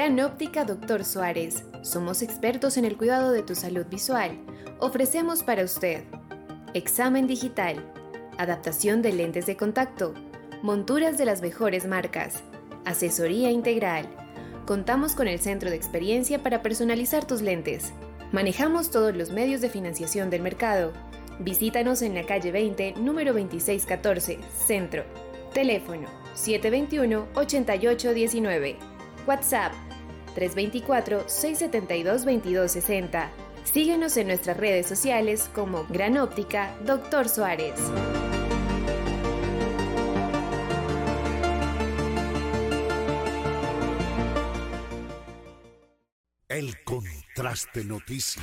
Gran Óptica Doctor Suárez. Somos expertos en el cuidado de tu salud visual. Ofrecemos para usted examen digital, adaptación de lentes de contacto, monturas de las mejores marcas, asesoría integral. Contamos con el centro de experiencia para personalizar tus lentes. Manejamos todos los medios de financiación del mercado. Visítanos en la calle 20, número 2614, Centro. Teléfono 721-8819. WhatsApp 324-672-2260. Síguenos en nuestras redes sociales como Gran Óptica Dr. Suárez. El contraste noticia.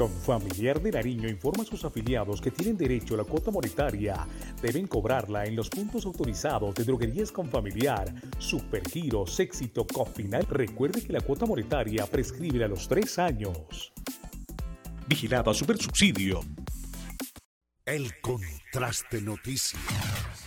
Confamiliar de Nariño informa a sus afiliados que tienen derecho a la cuota monetaria. Deben cobrarla en los puntos autorizados de droguerías Confamiliar, Supergiros, Éxito, Cofinal. Recuerde que la cuota monetaria prescribe a los tres años. Vigilado a Supersubsidio. El Contraste Noticias.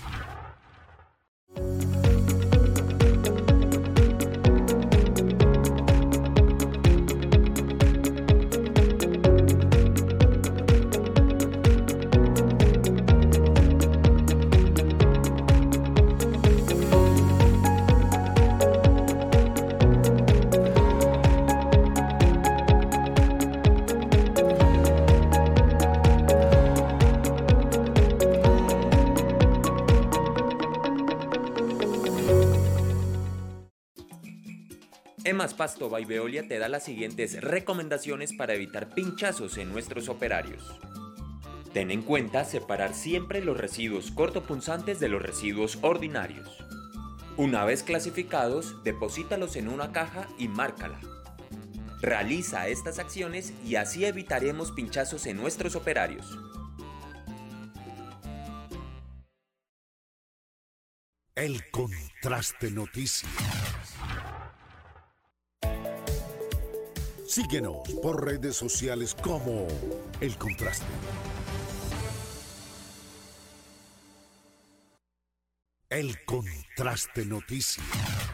Emas Pasto by Veolia te da las siguientes recomendaciones para evitar pinchazos en nuestros operarios. Ten en cuenta separar siempre los residuos cortopunzantes de los residuos ordinarios. Una vez clasificados, deposítalos en una caja y márcala. Realiza estas acciones y así evitaremos pinchazos en nuestros operarios. El Contraste Noticias. Síguenos por redes sociales como El Contraste. El Contraste Noticias.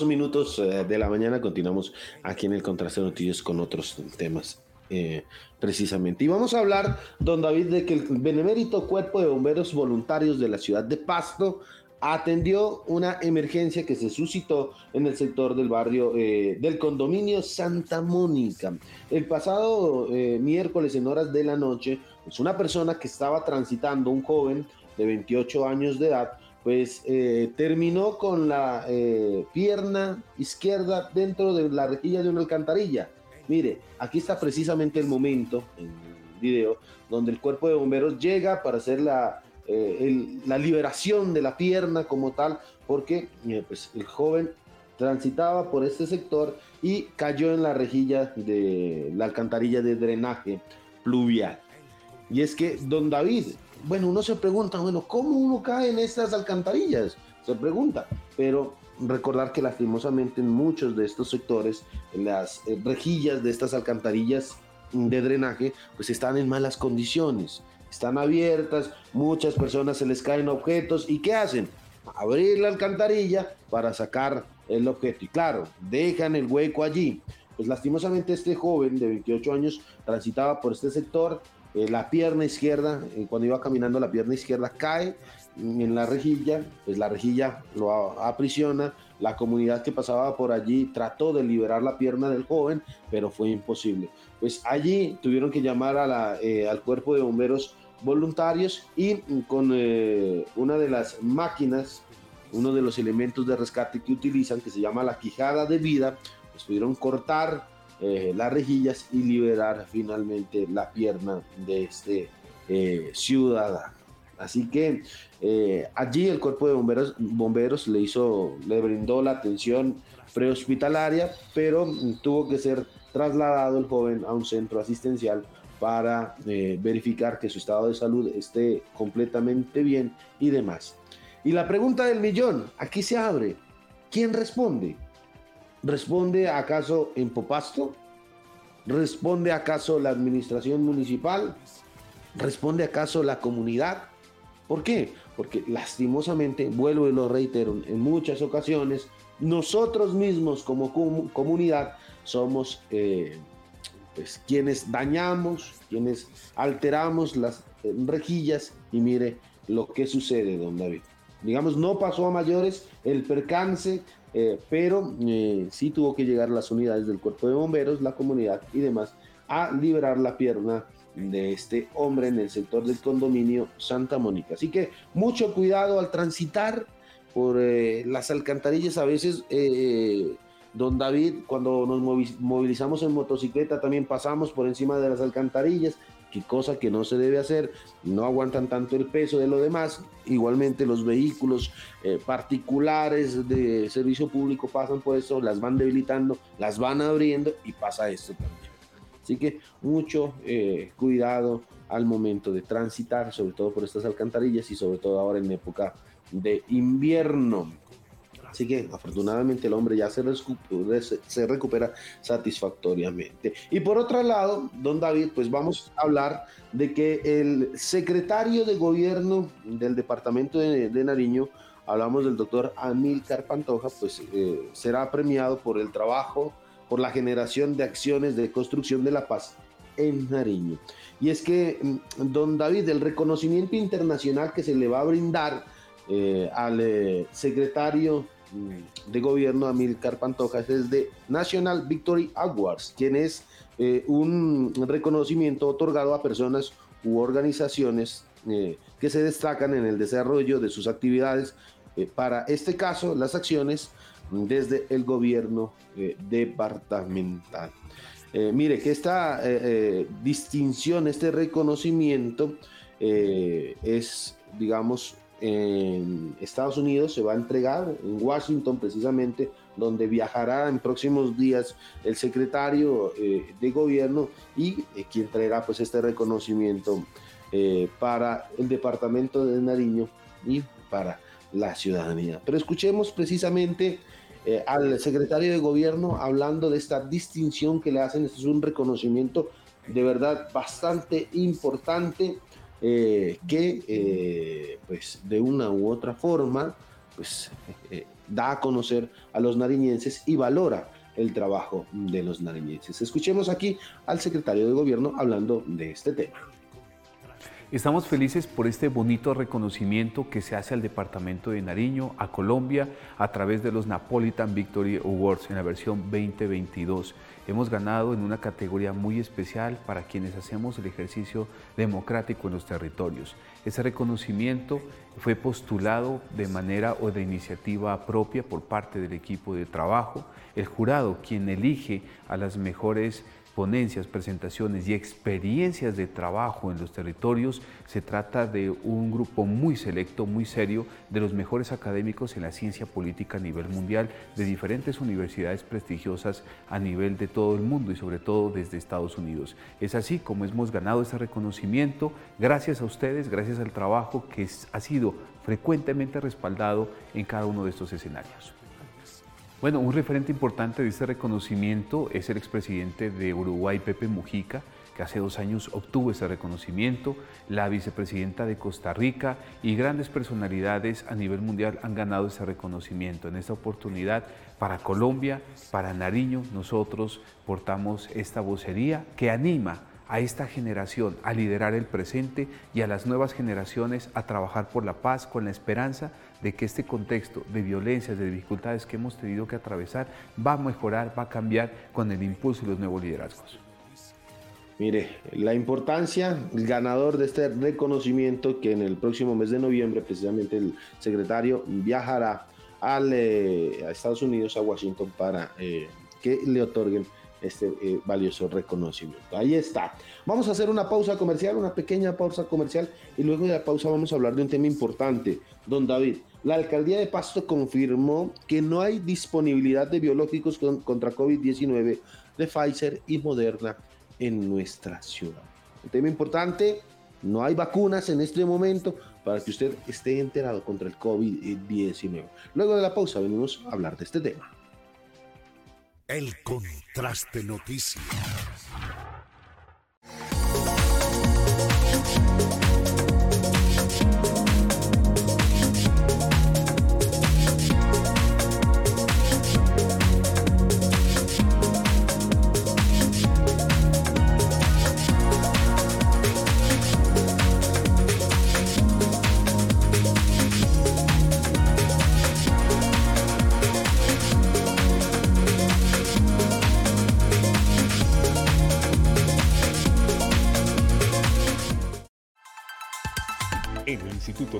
Dos minutos eh, de la mañana continuamos aquí en el Contraste de Noticias con otros temas. eh, precisamente. Y vamos a hablar, don David, de que el benemérito Cuerpo de Bomberos Voluntarios de la ciudad de Pasto atendió una emergencia que se suscitó en el sector del barrio eh, del condominio Santa Mónica. El pasado eh, miércoles en horas de la noche, pues una persona que estaba transitando, un joven de 28 años de edad, pues eh, terminó con la eh, pierna izquierda dentro de la rejilla de una alcantarilla. Mire, aquí está precisamente el momento en el video donde el cuerpo de bomberos llega para hacer la, eh, liberación de la pierna como tal, porque pues, el joven transitaba por este sector y cayó en la rejilla de la alcantarilla de drenaje pluvial. Y es que, don David, bueno, uno se pregunta, bueno, ¿cómo uno cae en estas alcantarillas? Se pregunta, pero recordar que lastimosamente en muchos de estos sectores, las eh, rejillas de estas alcantarillas de drenaje, pues están en malas condiciones, están abiertas, muchas personas se les caen objetos y ¿qué hacen? Abrir la alcantarilla para sacar el objeto y claro, dejan el hueco allí. Pues lastimosamente este joven de 28 años transitaba por este sector, eh, la pierna izquierda, eh, cuando iba caminando la pierna izquierda cae en la rejilla, pues la rejilla lo aprisiona, la comunidad que pasaba por allí trató de liberar la pierna del joven, pero fue imposible. Pues allí tuvieron que llamar eh, al cuerpo de bomberos voluntarios y con eh, una de las máquinas, uno de los elementos de rescate que utilizan, que se llama la quijada de vida, pues pudieron cortar eh, las rejillas y liberar finalmente la pierna de este ciudadano. Así que eh, allí el cuerpo de bomberos, bomberos le hizo, le brindó la atención prehospitalaria, pero tuvo que ser trasladado el joven a un centro asistencial para eh, verificar que su estado de salud esté completamente bien y demás. Y la pregunta del millón, aquí se abre. ¿Quién responde? ¿Responde acaso en Popasto? ¿Responde acaso la administración municipal? ¿Responde acaso la comunidad? ¿Por qué? Porque lastimosamente, vuelvo y lo reitero, en muchas ocasiones nosotros mismos como comunidad somos eh, pues, quienes dañamos, quienes alteramos las eh, rejillas y mire lo que sucede, don David. Digamos, no pasó a mayores el percance, eh, pero sí tuvo que llegar las unidades del cuerpo de bomberos, la comunidad y demás a liberar la pierna de este hombre en el sector del condominio Santa Mónica. Así que mucho cuidado al transitar por eh, las alcantarillas. A veces, eh, don David, cuando nos movilizamos en motocicleta, también pasamos por encima de las alcantarillas, que cosa que no se debe hacer, no aguantan tanto el peso de lo demás. Igualmente los vehículos eh, particulares de servicio público pasan por eso, las van debilitando, las van abriendo y pasa esto también. Así que mucho eh, cuidado al momento de transitar, sobre todo por estas alcantarillas y sobre todo ahora en época de invierno. Así que afortunadamente el hombre ya se, recupera satisfactoriamente. Y por otro lado, don David, pues vamos a hablar de que el secretario de gobierno del departamento de, Nariño, hablamos del doctor Amílcar Pantoja, pues eh, será premiado por el trabajo por la generación de acciones de construcción de la paz en Nariño. Y es que, mm, don David, el reconocimiento internacional que se le va a brindar eh, al eh, secretario de gobierno Amilcar Pantoja es de National Victory Awards, quien es eh, un reconocimiento otorgado a personas u organizaciones que se destacan en el desarrollo de sus actividades. para este caso, las acciones desde el gobierno eh, departamental. Eh, mire que esta eh, distinción, este reconocimiento es, digamos, en Estados Unidos, se va a entregar en Washington precisamente, donde viajará en próximos días el secretario de gobierno y quien traerá pues este reconocimiento para el departamento de Nariño y para la ciudadanía. Pero escuchemos precisamente eh, al secretario de gobierno hablando de esta distinción que le hacen. Este es un reconocimiento de verdad bastante importante eh, que eh, pues de una u otra forma pues da a conocer a los nariñenses y valora el trabajo de los nariñenses. Escuchemos aquí al secretario de gobierno hablando de este tema. Estamos felices por este bonito reconocimiento que se hace al Departamento de Nariño, a Colombia, a través de los Napolitan Victory Awards en la versión 2022. Hemos ganado en una categoría muy especial para quienes hacemos el ejercicio democrático en los territorios. Ese reconocimiento fue postulado de manera o de iniciativa propia por parte del equipo de trabajo. El jurado, quien elige a las mejores ponencias, presentaciones y experiencias de trabajo en los territorios, se trata de un grupo muy selecto, muy serio, de los mejores académicos en la ciencia política a nivel mundial, de diferentes universidades prestigiosas a nivel de todo el mundo y sobre todo desde Estados Unidos. Es así como hemos ganado este reconocimiento gracias a ustedes, gracias al trabajo que ha sido frecuentemente respaldado en cada uno de estos escenarios. Bueno, un referente importante de este reconocimiento es el expresidente de Uruguay, Pepe Mujica, que hace dos años obtuvo ese reconocimiento, la vicepresidenta de Costa Rica y grandes personalidades a nivel mundial han ganado ese reconocimiento. En esta oportunidad, para Colombia, para Nariño, nosotros portamos esta vocería que anima a esta generación a liderar el presente y a las nuevas generaciones a trabajar por la paz con la esperanza de que este contexto de violencias, de dificultades que hemos tenido que atravesar va a mejorar, va a cambiar con el impulso y los nuevos liderazgos. Mire, la importancia, el ganador de este reconocimiento que en el próximo mes de noviembre precisamente el secretario viajará eh, a Estados Unidos, a Washington, para eh, que le otorguen este eh, valioso reconocimiento. Ahí está. Vamos a hacer una pausa comercial, una pequeña pausa comercial y luego de la pausa vamos a hablar de un tema importante. Don David, la alcaldía de Pasto confirmó que no hay disponibilidad de biológicos contra COVID-19 de Pfizer y Moderna en nuestra ciudad. Un tema importante, no hay vacunas en este momento para que usted esté enterado contra el COVID-19. Luego de la pausa venimos a hablar de este tema. El contraste noticias.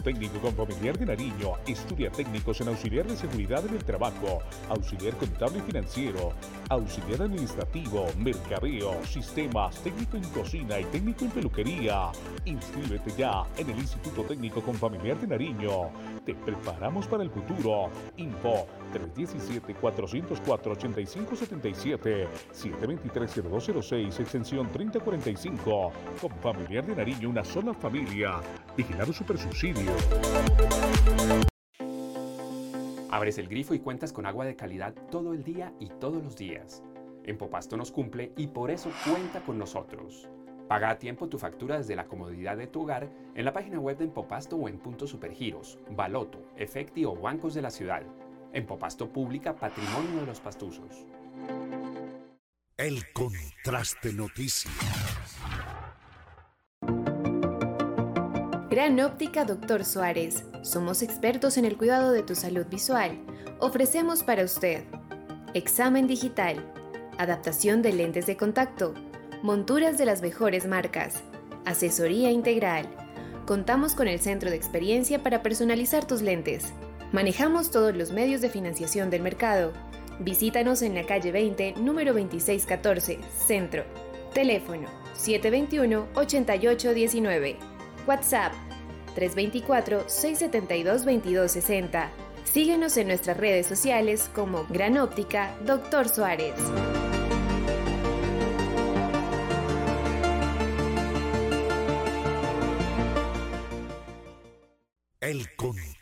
Técnico Confamiliar de Nariño estudia técnicos en auxiliar de seguridad en el trabajo, auxiliar contable y financiero, auxiliar administrativo, mercadeo, sistemas, técnico en cocina y técnico en peluquería. Inscríbete ya en el Instituto Técnico Confamiliar de Nariño. Te preparamos para el futuro. Info 317-404-8577, 723-0206, extensión 3045. Confamiliar de Nariño, una sola familia. Vigilado Super Subsidio. Abres el grifo y cuentas con agua de calidad todo el día y todos los días. En Popasto nos cumple y por eso cuenta con nosotros. Paga a tiempo tu factura desde la comodidad de tu hogar en la página web de Empopasto o en puntos supergiros, Baloto, Efecti o bancos de la ciudad. Empopasto Pública Patrimonio de los Pastuzos. El contraste noticias. Gran Óptica Doctor Suárez. Somos expertos en el cuidado de tu salud visual. Ofrecemos para usted examen digital, adaptación de lentes de contacto, monturas de las mejores marcas, asesoría integral. Contamos con el centro de experiencia para personalizar tus lentes. Manejamos todos los medios de financiación del mercado. Visítanos en la calle 20, número 2614, Centro. Teléfono 721-8819. WhatsApp 324-672-2260. Síguenos en nuestras redes sociales como Gran Óptica Doctor Suárez.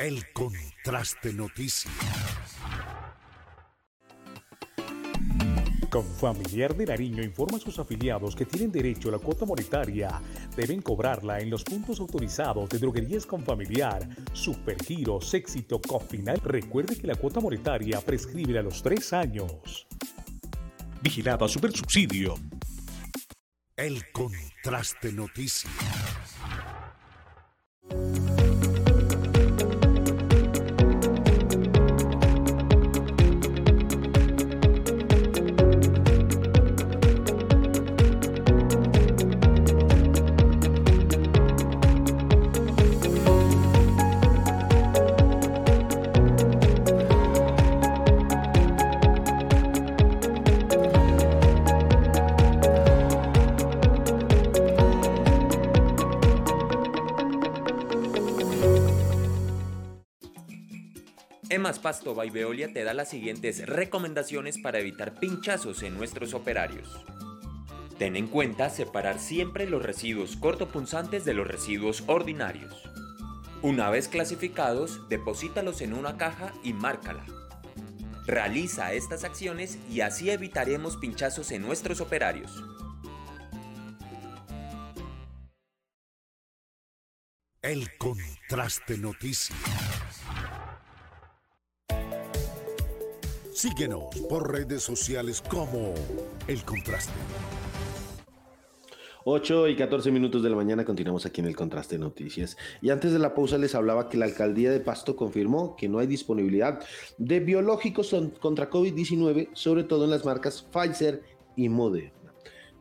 El contraste noticias. Confamiliar de Nariño informa a sus afiliados que tienen derecho a la cuota monetaria. Deben cobrarla en los puntos autorizados de droguerías Confamiliar, Supergiros, Éxito, Cofinal. Recuerde que la cuota monetaria prescribe a los tres años. Vigilado a Supersubsidio. El contraste noticias. Emas Pasto by Veolia te da las siguientes recomendaciones para evitar pinchazos en nuestros operarios. Ten en cuenta separar siempre los residuos cortopunzantes de los residuos ordinarios. Una vez clasificados, deposítalos en una caja y márcala. Realiza estas acciones y así evitaremos pinchazos en nuestros operarios. El Contraste Noticias. Síguenos por redes sociales como El Contraste. 8 y 14 minutos de la mañana continuamos aquí en el Contraste Noticias. Y antes de la pausa les hablaba que la alcaldía de Pasto confirmó que no hay disponibilidad de biológicos contra COVID-19, sobre todo en las marcas Pfizer y Moderna.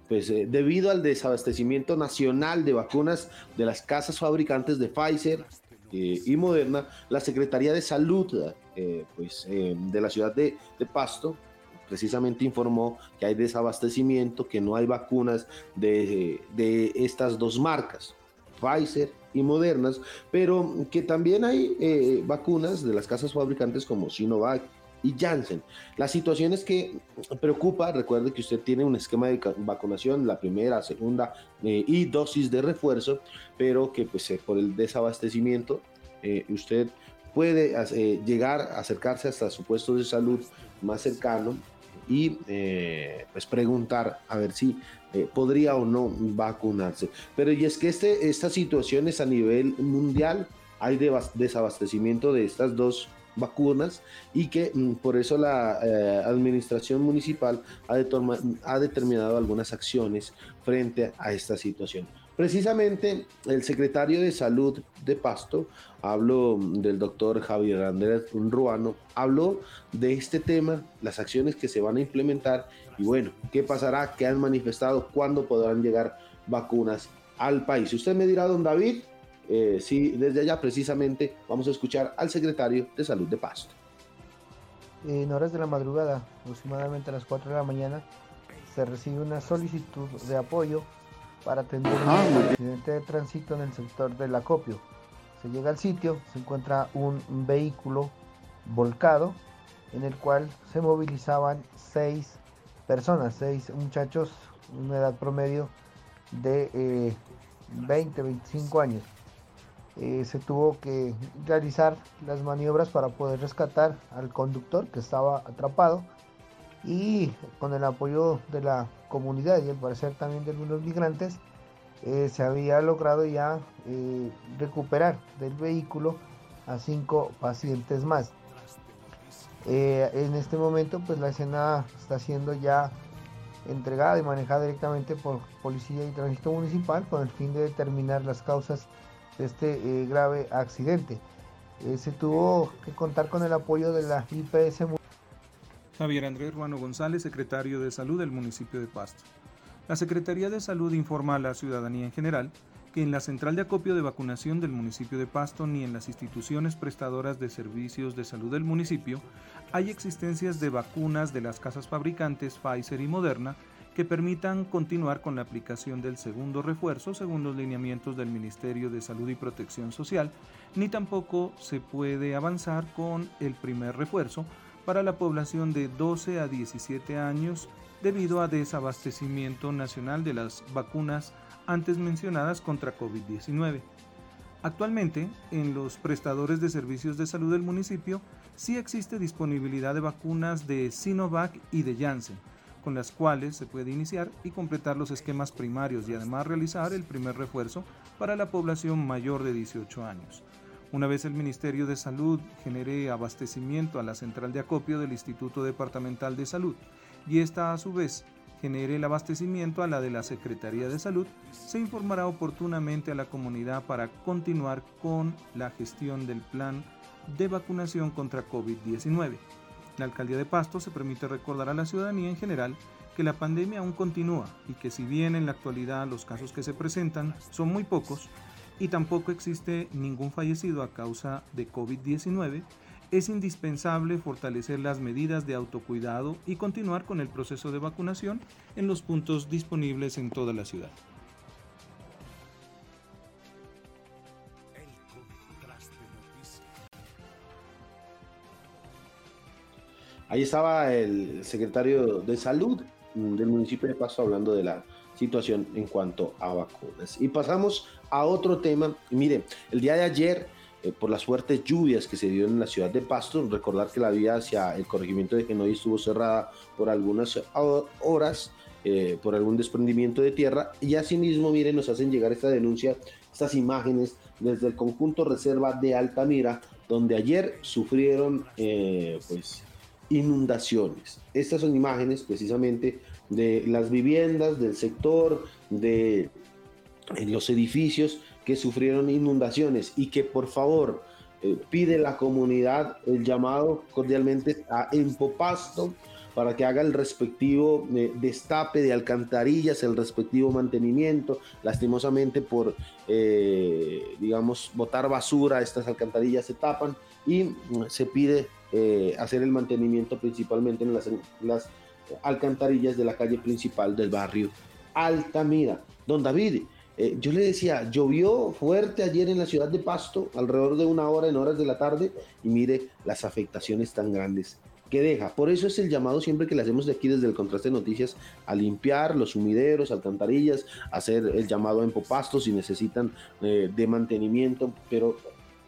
Pues eh, debido al desabastecimiento nacional de vacunas de las casas fabricantes de Pfizer eh, y Moderna, la Secretaría de Salud eh, pues, de la ciudad de, de Pasto precisamente informó que hay desabastecimiento, que no hay vacunas de, estas dos marcas, Pfizer y Modernas, pero que también hay eh, vacunas de las casas fabricantes como Sinovac y Janssen. La situación es que preocupa, recuerde que usted tiene un esquema de vacunación, la primera, segunda eh, y dosis de refuerzo, pero que pues eh, por el desabastecimiento usted puede llegar a acercarse hasta su puesto de salud más cercano y eh, pues preguntar a ver si eh, podría o no vacunarse. Pero y es que este, esta situación es a nivel mundial, hay desabastecimiento de estas dos vacunas y que mm, por eso la eh, administración municipal ha, determinado algunas acciones frente a esta situación. Precisamente el secretario de Salud de Pasto, hablo del doctor Javier Andrés Ruano, habló de este tema, las acciones que se van a implementar y bueno, qué pasará, qué han manifestado, cuándo podrán llegar vacunas al país. Usted me dirá, don David, eh, si desde allá precisamente vamos a escuchar al secretario de Salud de Pasto. En horas de la madrugada, aproximadamente a las 4 de la mañana, se recibe una solicitud de apoyo para atender ah, un accidente de tránsito en el sector del acopio. Se llega al sitio, se encuentra un vehículo volcado en el cual se movilizaban seis personas, seis muchachos, una edad promedio de 20, eh, 25 años. Eh, se tuvo que realizar las maniobras para poder rescatar al conductor que estaba atrapado y con el apoyo de la comunidad y al parecer también de algunos migrantes eh, se había logrado ya eh, recuperar del vehículo a cinco pacientes más. En este momento pues la escena está siendo ya entregada y manejada directamente por Policía y Tránsito Municipal con el fin de determinar las causas este grave accidente. se tuvo que contar con el apoyo de la IPS Javier Andrés Ruano González, secretario de Salud del municipio de Pasto. La Secretaría de Salud informa a la ciudadanía en general que en la central de acopio de vacunación del municipio de Pasto ni en las instituciones prestadoras de servicios de salud del municipio hay existencias de vacunas de las casas fabricantes Pfizer y Moderna que permitan continuar con la aplicación del segundo refuerzo según los lineamientos del Ministerio de Salud y Protección Social, ni tampoco se puede avanzar con el primer refuerzo para la población de 12 a 17 años debido a desabastecimiento nacional de las vacunas antes mencionadas contra COVID-19. Actualmente, en los prestadores de servicios de salud del municipio sí existe disponibilidad de vacunas de Sinovac y de Janssen, con las cuales se puede iniciar y completar los esquemas primarios y además realizar el primer refuerzo para la población mayor de 18 años. Una vez el Ministerio de Salud genere abastecimiento a la central de acopio del Instituto Departamental de Salud y esta a su vez genere el abastecimiento a la de la Secretaría de Salud, se informará oportunamente a la comunidad para continuar con la gestión del plan de vacunación contra COVID-19. La alcaldía de Pasto se permite recordar a la ciudadanía en general que la pandemia aún continúa y que si bien en la actualidad los casos que se presentan son muy pocos, y tampoco existe ningún fallecido a causa de COVID-19, es indispensable fortalecer las medidas de autocuidado y continuar con el proceso de vacunación en los puntos disponibles en toda la ciudad. Ahí estaba el secretario de salud del municipio de Pasto hablando de la situación en cuanto a vacunas. Y pasamos a otro tema. Mire, el día de ayer, eh, por las fuertes lluvias que se dieron en la ciudad de Pasto, recordar que la vía hacia el corregimiento de Genoy estuvo cerrada por algunas horas. Eh, por algún desprendimiento de tierra y asimismo miren nos hacen llegar esta denuncia estas imágenes desde el conjunto reserva de Altamira donde ayer sufrieron eh, pues inundaciones estas son imágenes precisamente de las viviendas, del sector, de los edificios que sufrieron inundaciones y que por favor eh, pide la comunidad el llamado cordialmente a Empopasto para que haga el respectivo eh, destape de alcantarillas, el respectivo mantenimiento. Lastimosamente por, eh, digamos, botar basura, estas alcantarillas se tapan y mm, se pide hacer el mantenimiento principalmente en las, alcantarillas de la calle principal del barrio Altamira. Don David, eh, yo le decía, llovió fuerte ayer en la ciudad de Pasto, alrededor de una hora en horas de la tarde, y mire las afectaciones tan grandes que deja. Por eso es el llamado siempre que le hacemos de aquí desde el Contraste de Noticias a limpiar los sumideros, alcantarillas, hacer el llamado a Empopasto si necesitan eh, de mantenimiento, pero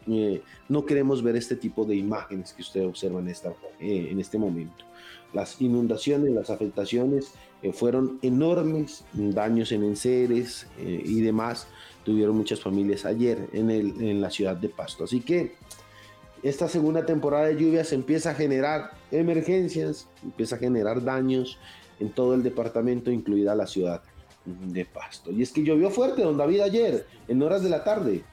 eh, no queremos ver este tipo de imágenes que usted observa en, esta, en este momento. Las inundaciones, las afectaciones eh, fueron enormes, daños en enseres eh, y demás tuvieron muchas familias ayer en, en la ciudad de Pasto. Así que esta segunda temporada de lluvias empieza a generar emergencias, empieza a generar daños en todo el departamento, incluida la ciudad de Pasto. Y es que llovió fuerte, don David, ayer, en horas de la tarde.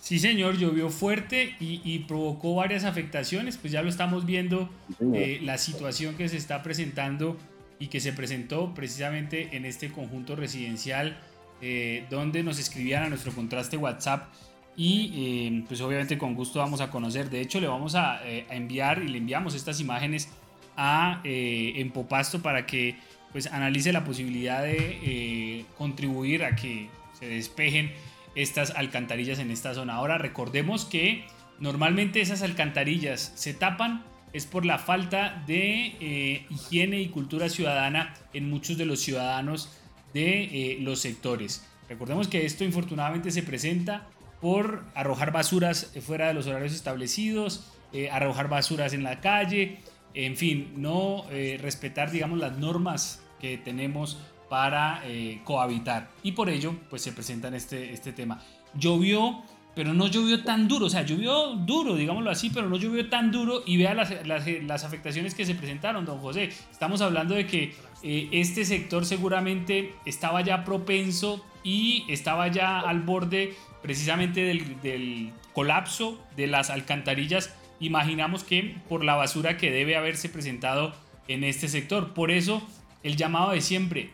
Sí, señor, llovió fuerte y, provocó varias afectaciones, pues ya lo estamos viendo, eh, la situación que se está presentando y que se presentó precisamente en este conjunto residencial eh, donde nos escribían a nuestro contraste WhatsApp y eh, pues obviamente con gusto vamos a conocer, de hecho le vamos a, enviar y le enviamos estas imágenes a Empopasto para que pues analice la posibilidad de contribuir a que se despejen estas alcantarillas en esta zona. Ahora recordemos que normalmente esas alcantarillas se tapan es por la falta de eh, higiene y cultura ciudadana en muchos de los ciudadanos de eh, los sectores. Recordemos que esto infortunadamente se presenta por arrojar basuras fuera de los horarios establecidos, eh, arrojar basuras en la calle, en fin, no respetar, digamos, las normas que tenemos para eh, cohabitar. Y por ello, pues se presenta este, este tema. Llovió, pero no llovió tan duro, o sea, llovió duro, digámoslo así, pero no llovió tan duro y vea las, las, afectaciones que se presentaron, don José. Estamos hablando de que eh, este sector seguramente estaba ya propenso y estaba ya al borde precisamente del, del colapso de las alcantarillas. Imaginamos que por la basura que debe haberse presentado en este sector. Por eso el llamado de siempre,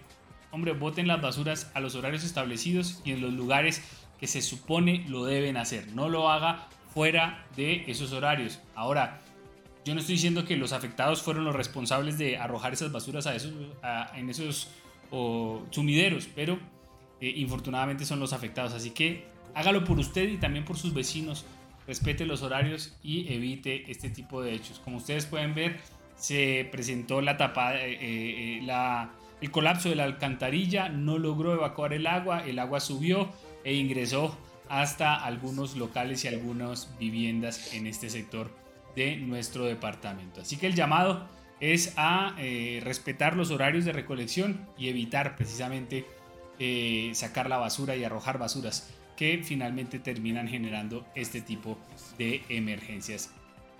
hombre, boten las basuras a los horarios establecidos y en los lugares que se supone lo deben hacer. No lo haga fuera de esos horarios. Ahora, yo no estoy diciendo que los afectados fueron los responsables de arrojar esas basuras a esos, en esos sumideros, pero eh, infortunadamente son los afectados. Así que hágalo por usted y también por sus vecinos. Respete los horarios y evite este tipo de hechos. Como ustedes pueden ver, se presentó la tapada, eh, eh, la el colapso de la alcantarilla no logró evacuar el agua, el agua subió e ingresó hasta algunos locales y algunas viviendas en este sector de nuestro departamento. Así que el llamado es a eh, respetar los horarios de recolección y evitar precisamente eh, sacar la basura y arrojar basuras que finalmente terminan generando este tipo de emergencias.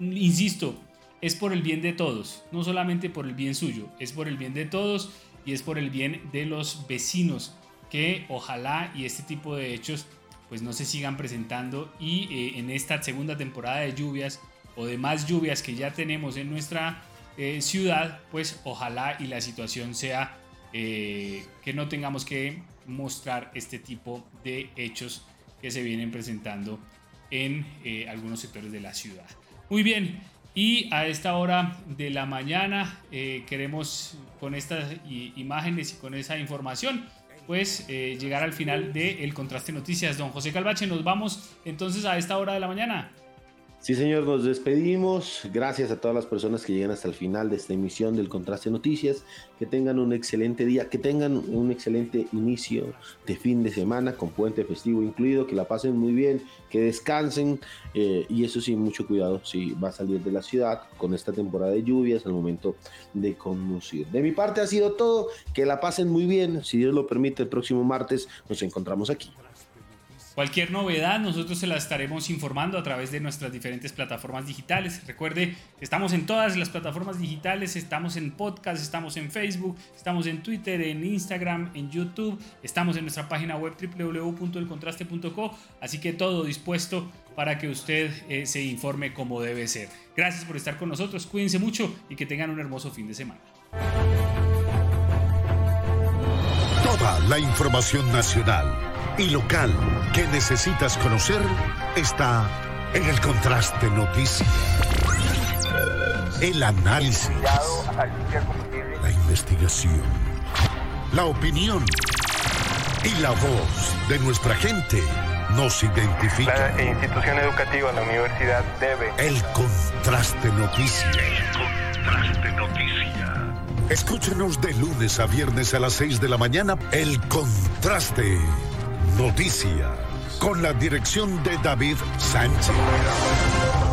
Insisto, es por el bien de todos, no solamente por el bien suyo, es por el bien de todos y es por el bien de los vecinos que ojalá y este tipo de hechos pues no se sigan presentando y eh, en esta segunda temporada de lluvias o de más lluvias que ya tenemos en nuestra eh, ciudad pues ojalá y la situación sea eh, que no tengamos que mostrar este tipo de hechos que se vienen presentando en algunos sectores de la ciudad. Muy bien, y a esta hora de la mañana eh, queremos con estas imágenes y con esa información pues eh, llegar al final del El Contraste Noticias. Don José Calvache, nos vamos entonces a esta hora de la mañana. Sí, señor, nos despedimos. Gracias a todas las personas que llegan hasta el final de esta emisión del Contraste Noticias. Que tengan un excelente día, que tengan un excelente inicio de fin de semana con puente festivo incluido, que la pasen muy bien, que descansen eh, y eso sí, mucho cuidado si va a salir de la ciudad con esta temporada de lluvias al momento de conducir. De mi parte ha sido todo, que la pasen muy bien, si Dios lo permite, el próximo martes nos encontramos aquí. Cualquier novedad nosotros se la estaremos informando a través de nuestras diferentes plataformas digitales. Recuerde estamos en todas las plataformas digitales, estamos en podcast, estamos en Facebook, estamos en Twitter, en Instagram, en YouTube, estamos en nuestra página web www.elcontraste.co, así que todo dispuesto para que usted eh, se informe como debe ser. Gracias por estar con nosotros, cuídense mucho y que tengan un hermoso fin de semana. Toda la información nacional y local que necesitas conocer está en el Contraste Noticias. El análisis, la investigación, la opinión y la voz de nuestra gente nos identifica. La institución educativa, la universidad debe. El Contraste Noticias. El Contraste Noticias. Escúchenos de lunes a viernes a las 6 de la mañana. El Contraste Noticias, con la dirección de David Sánchez.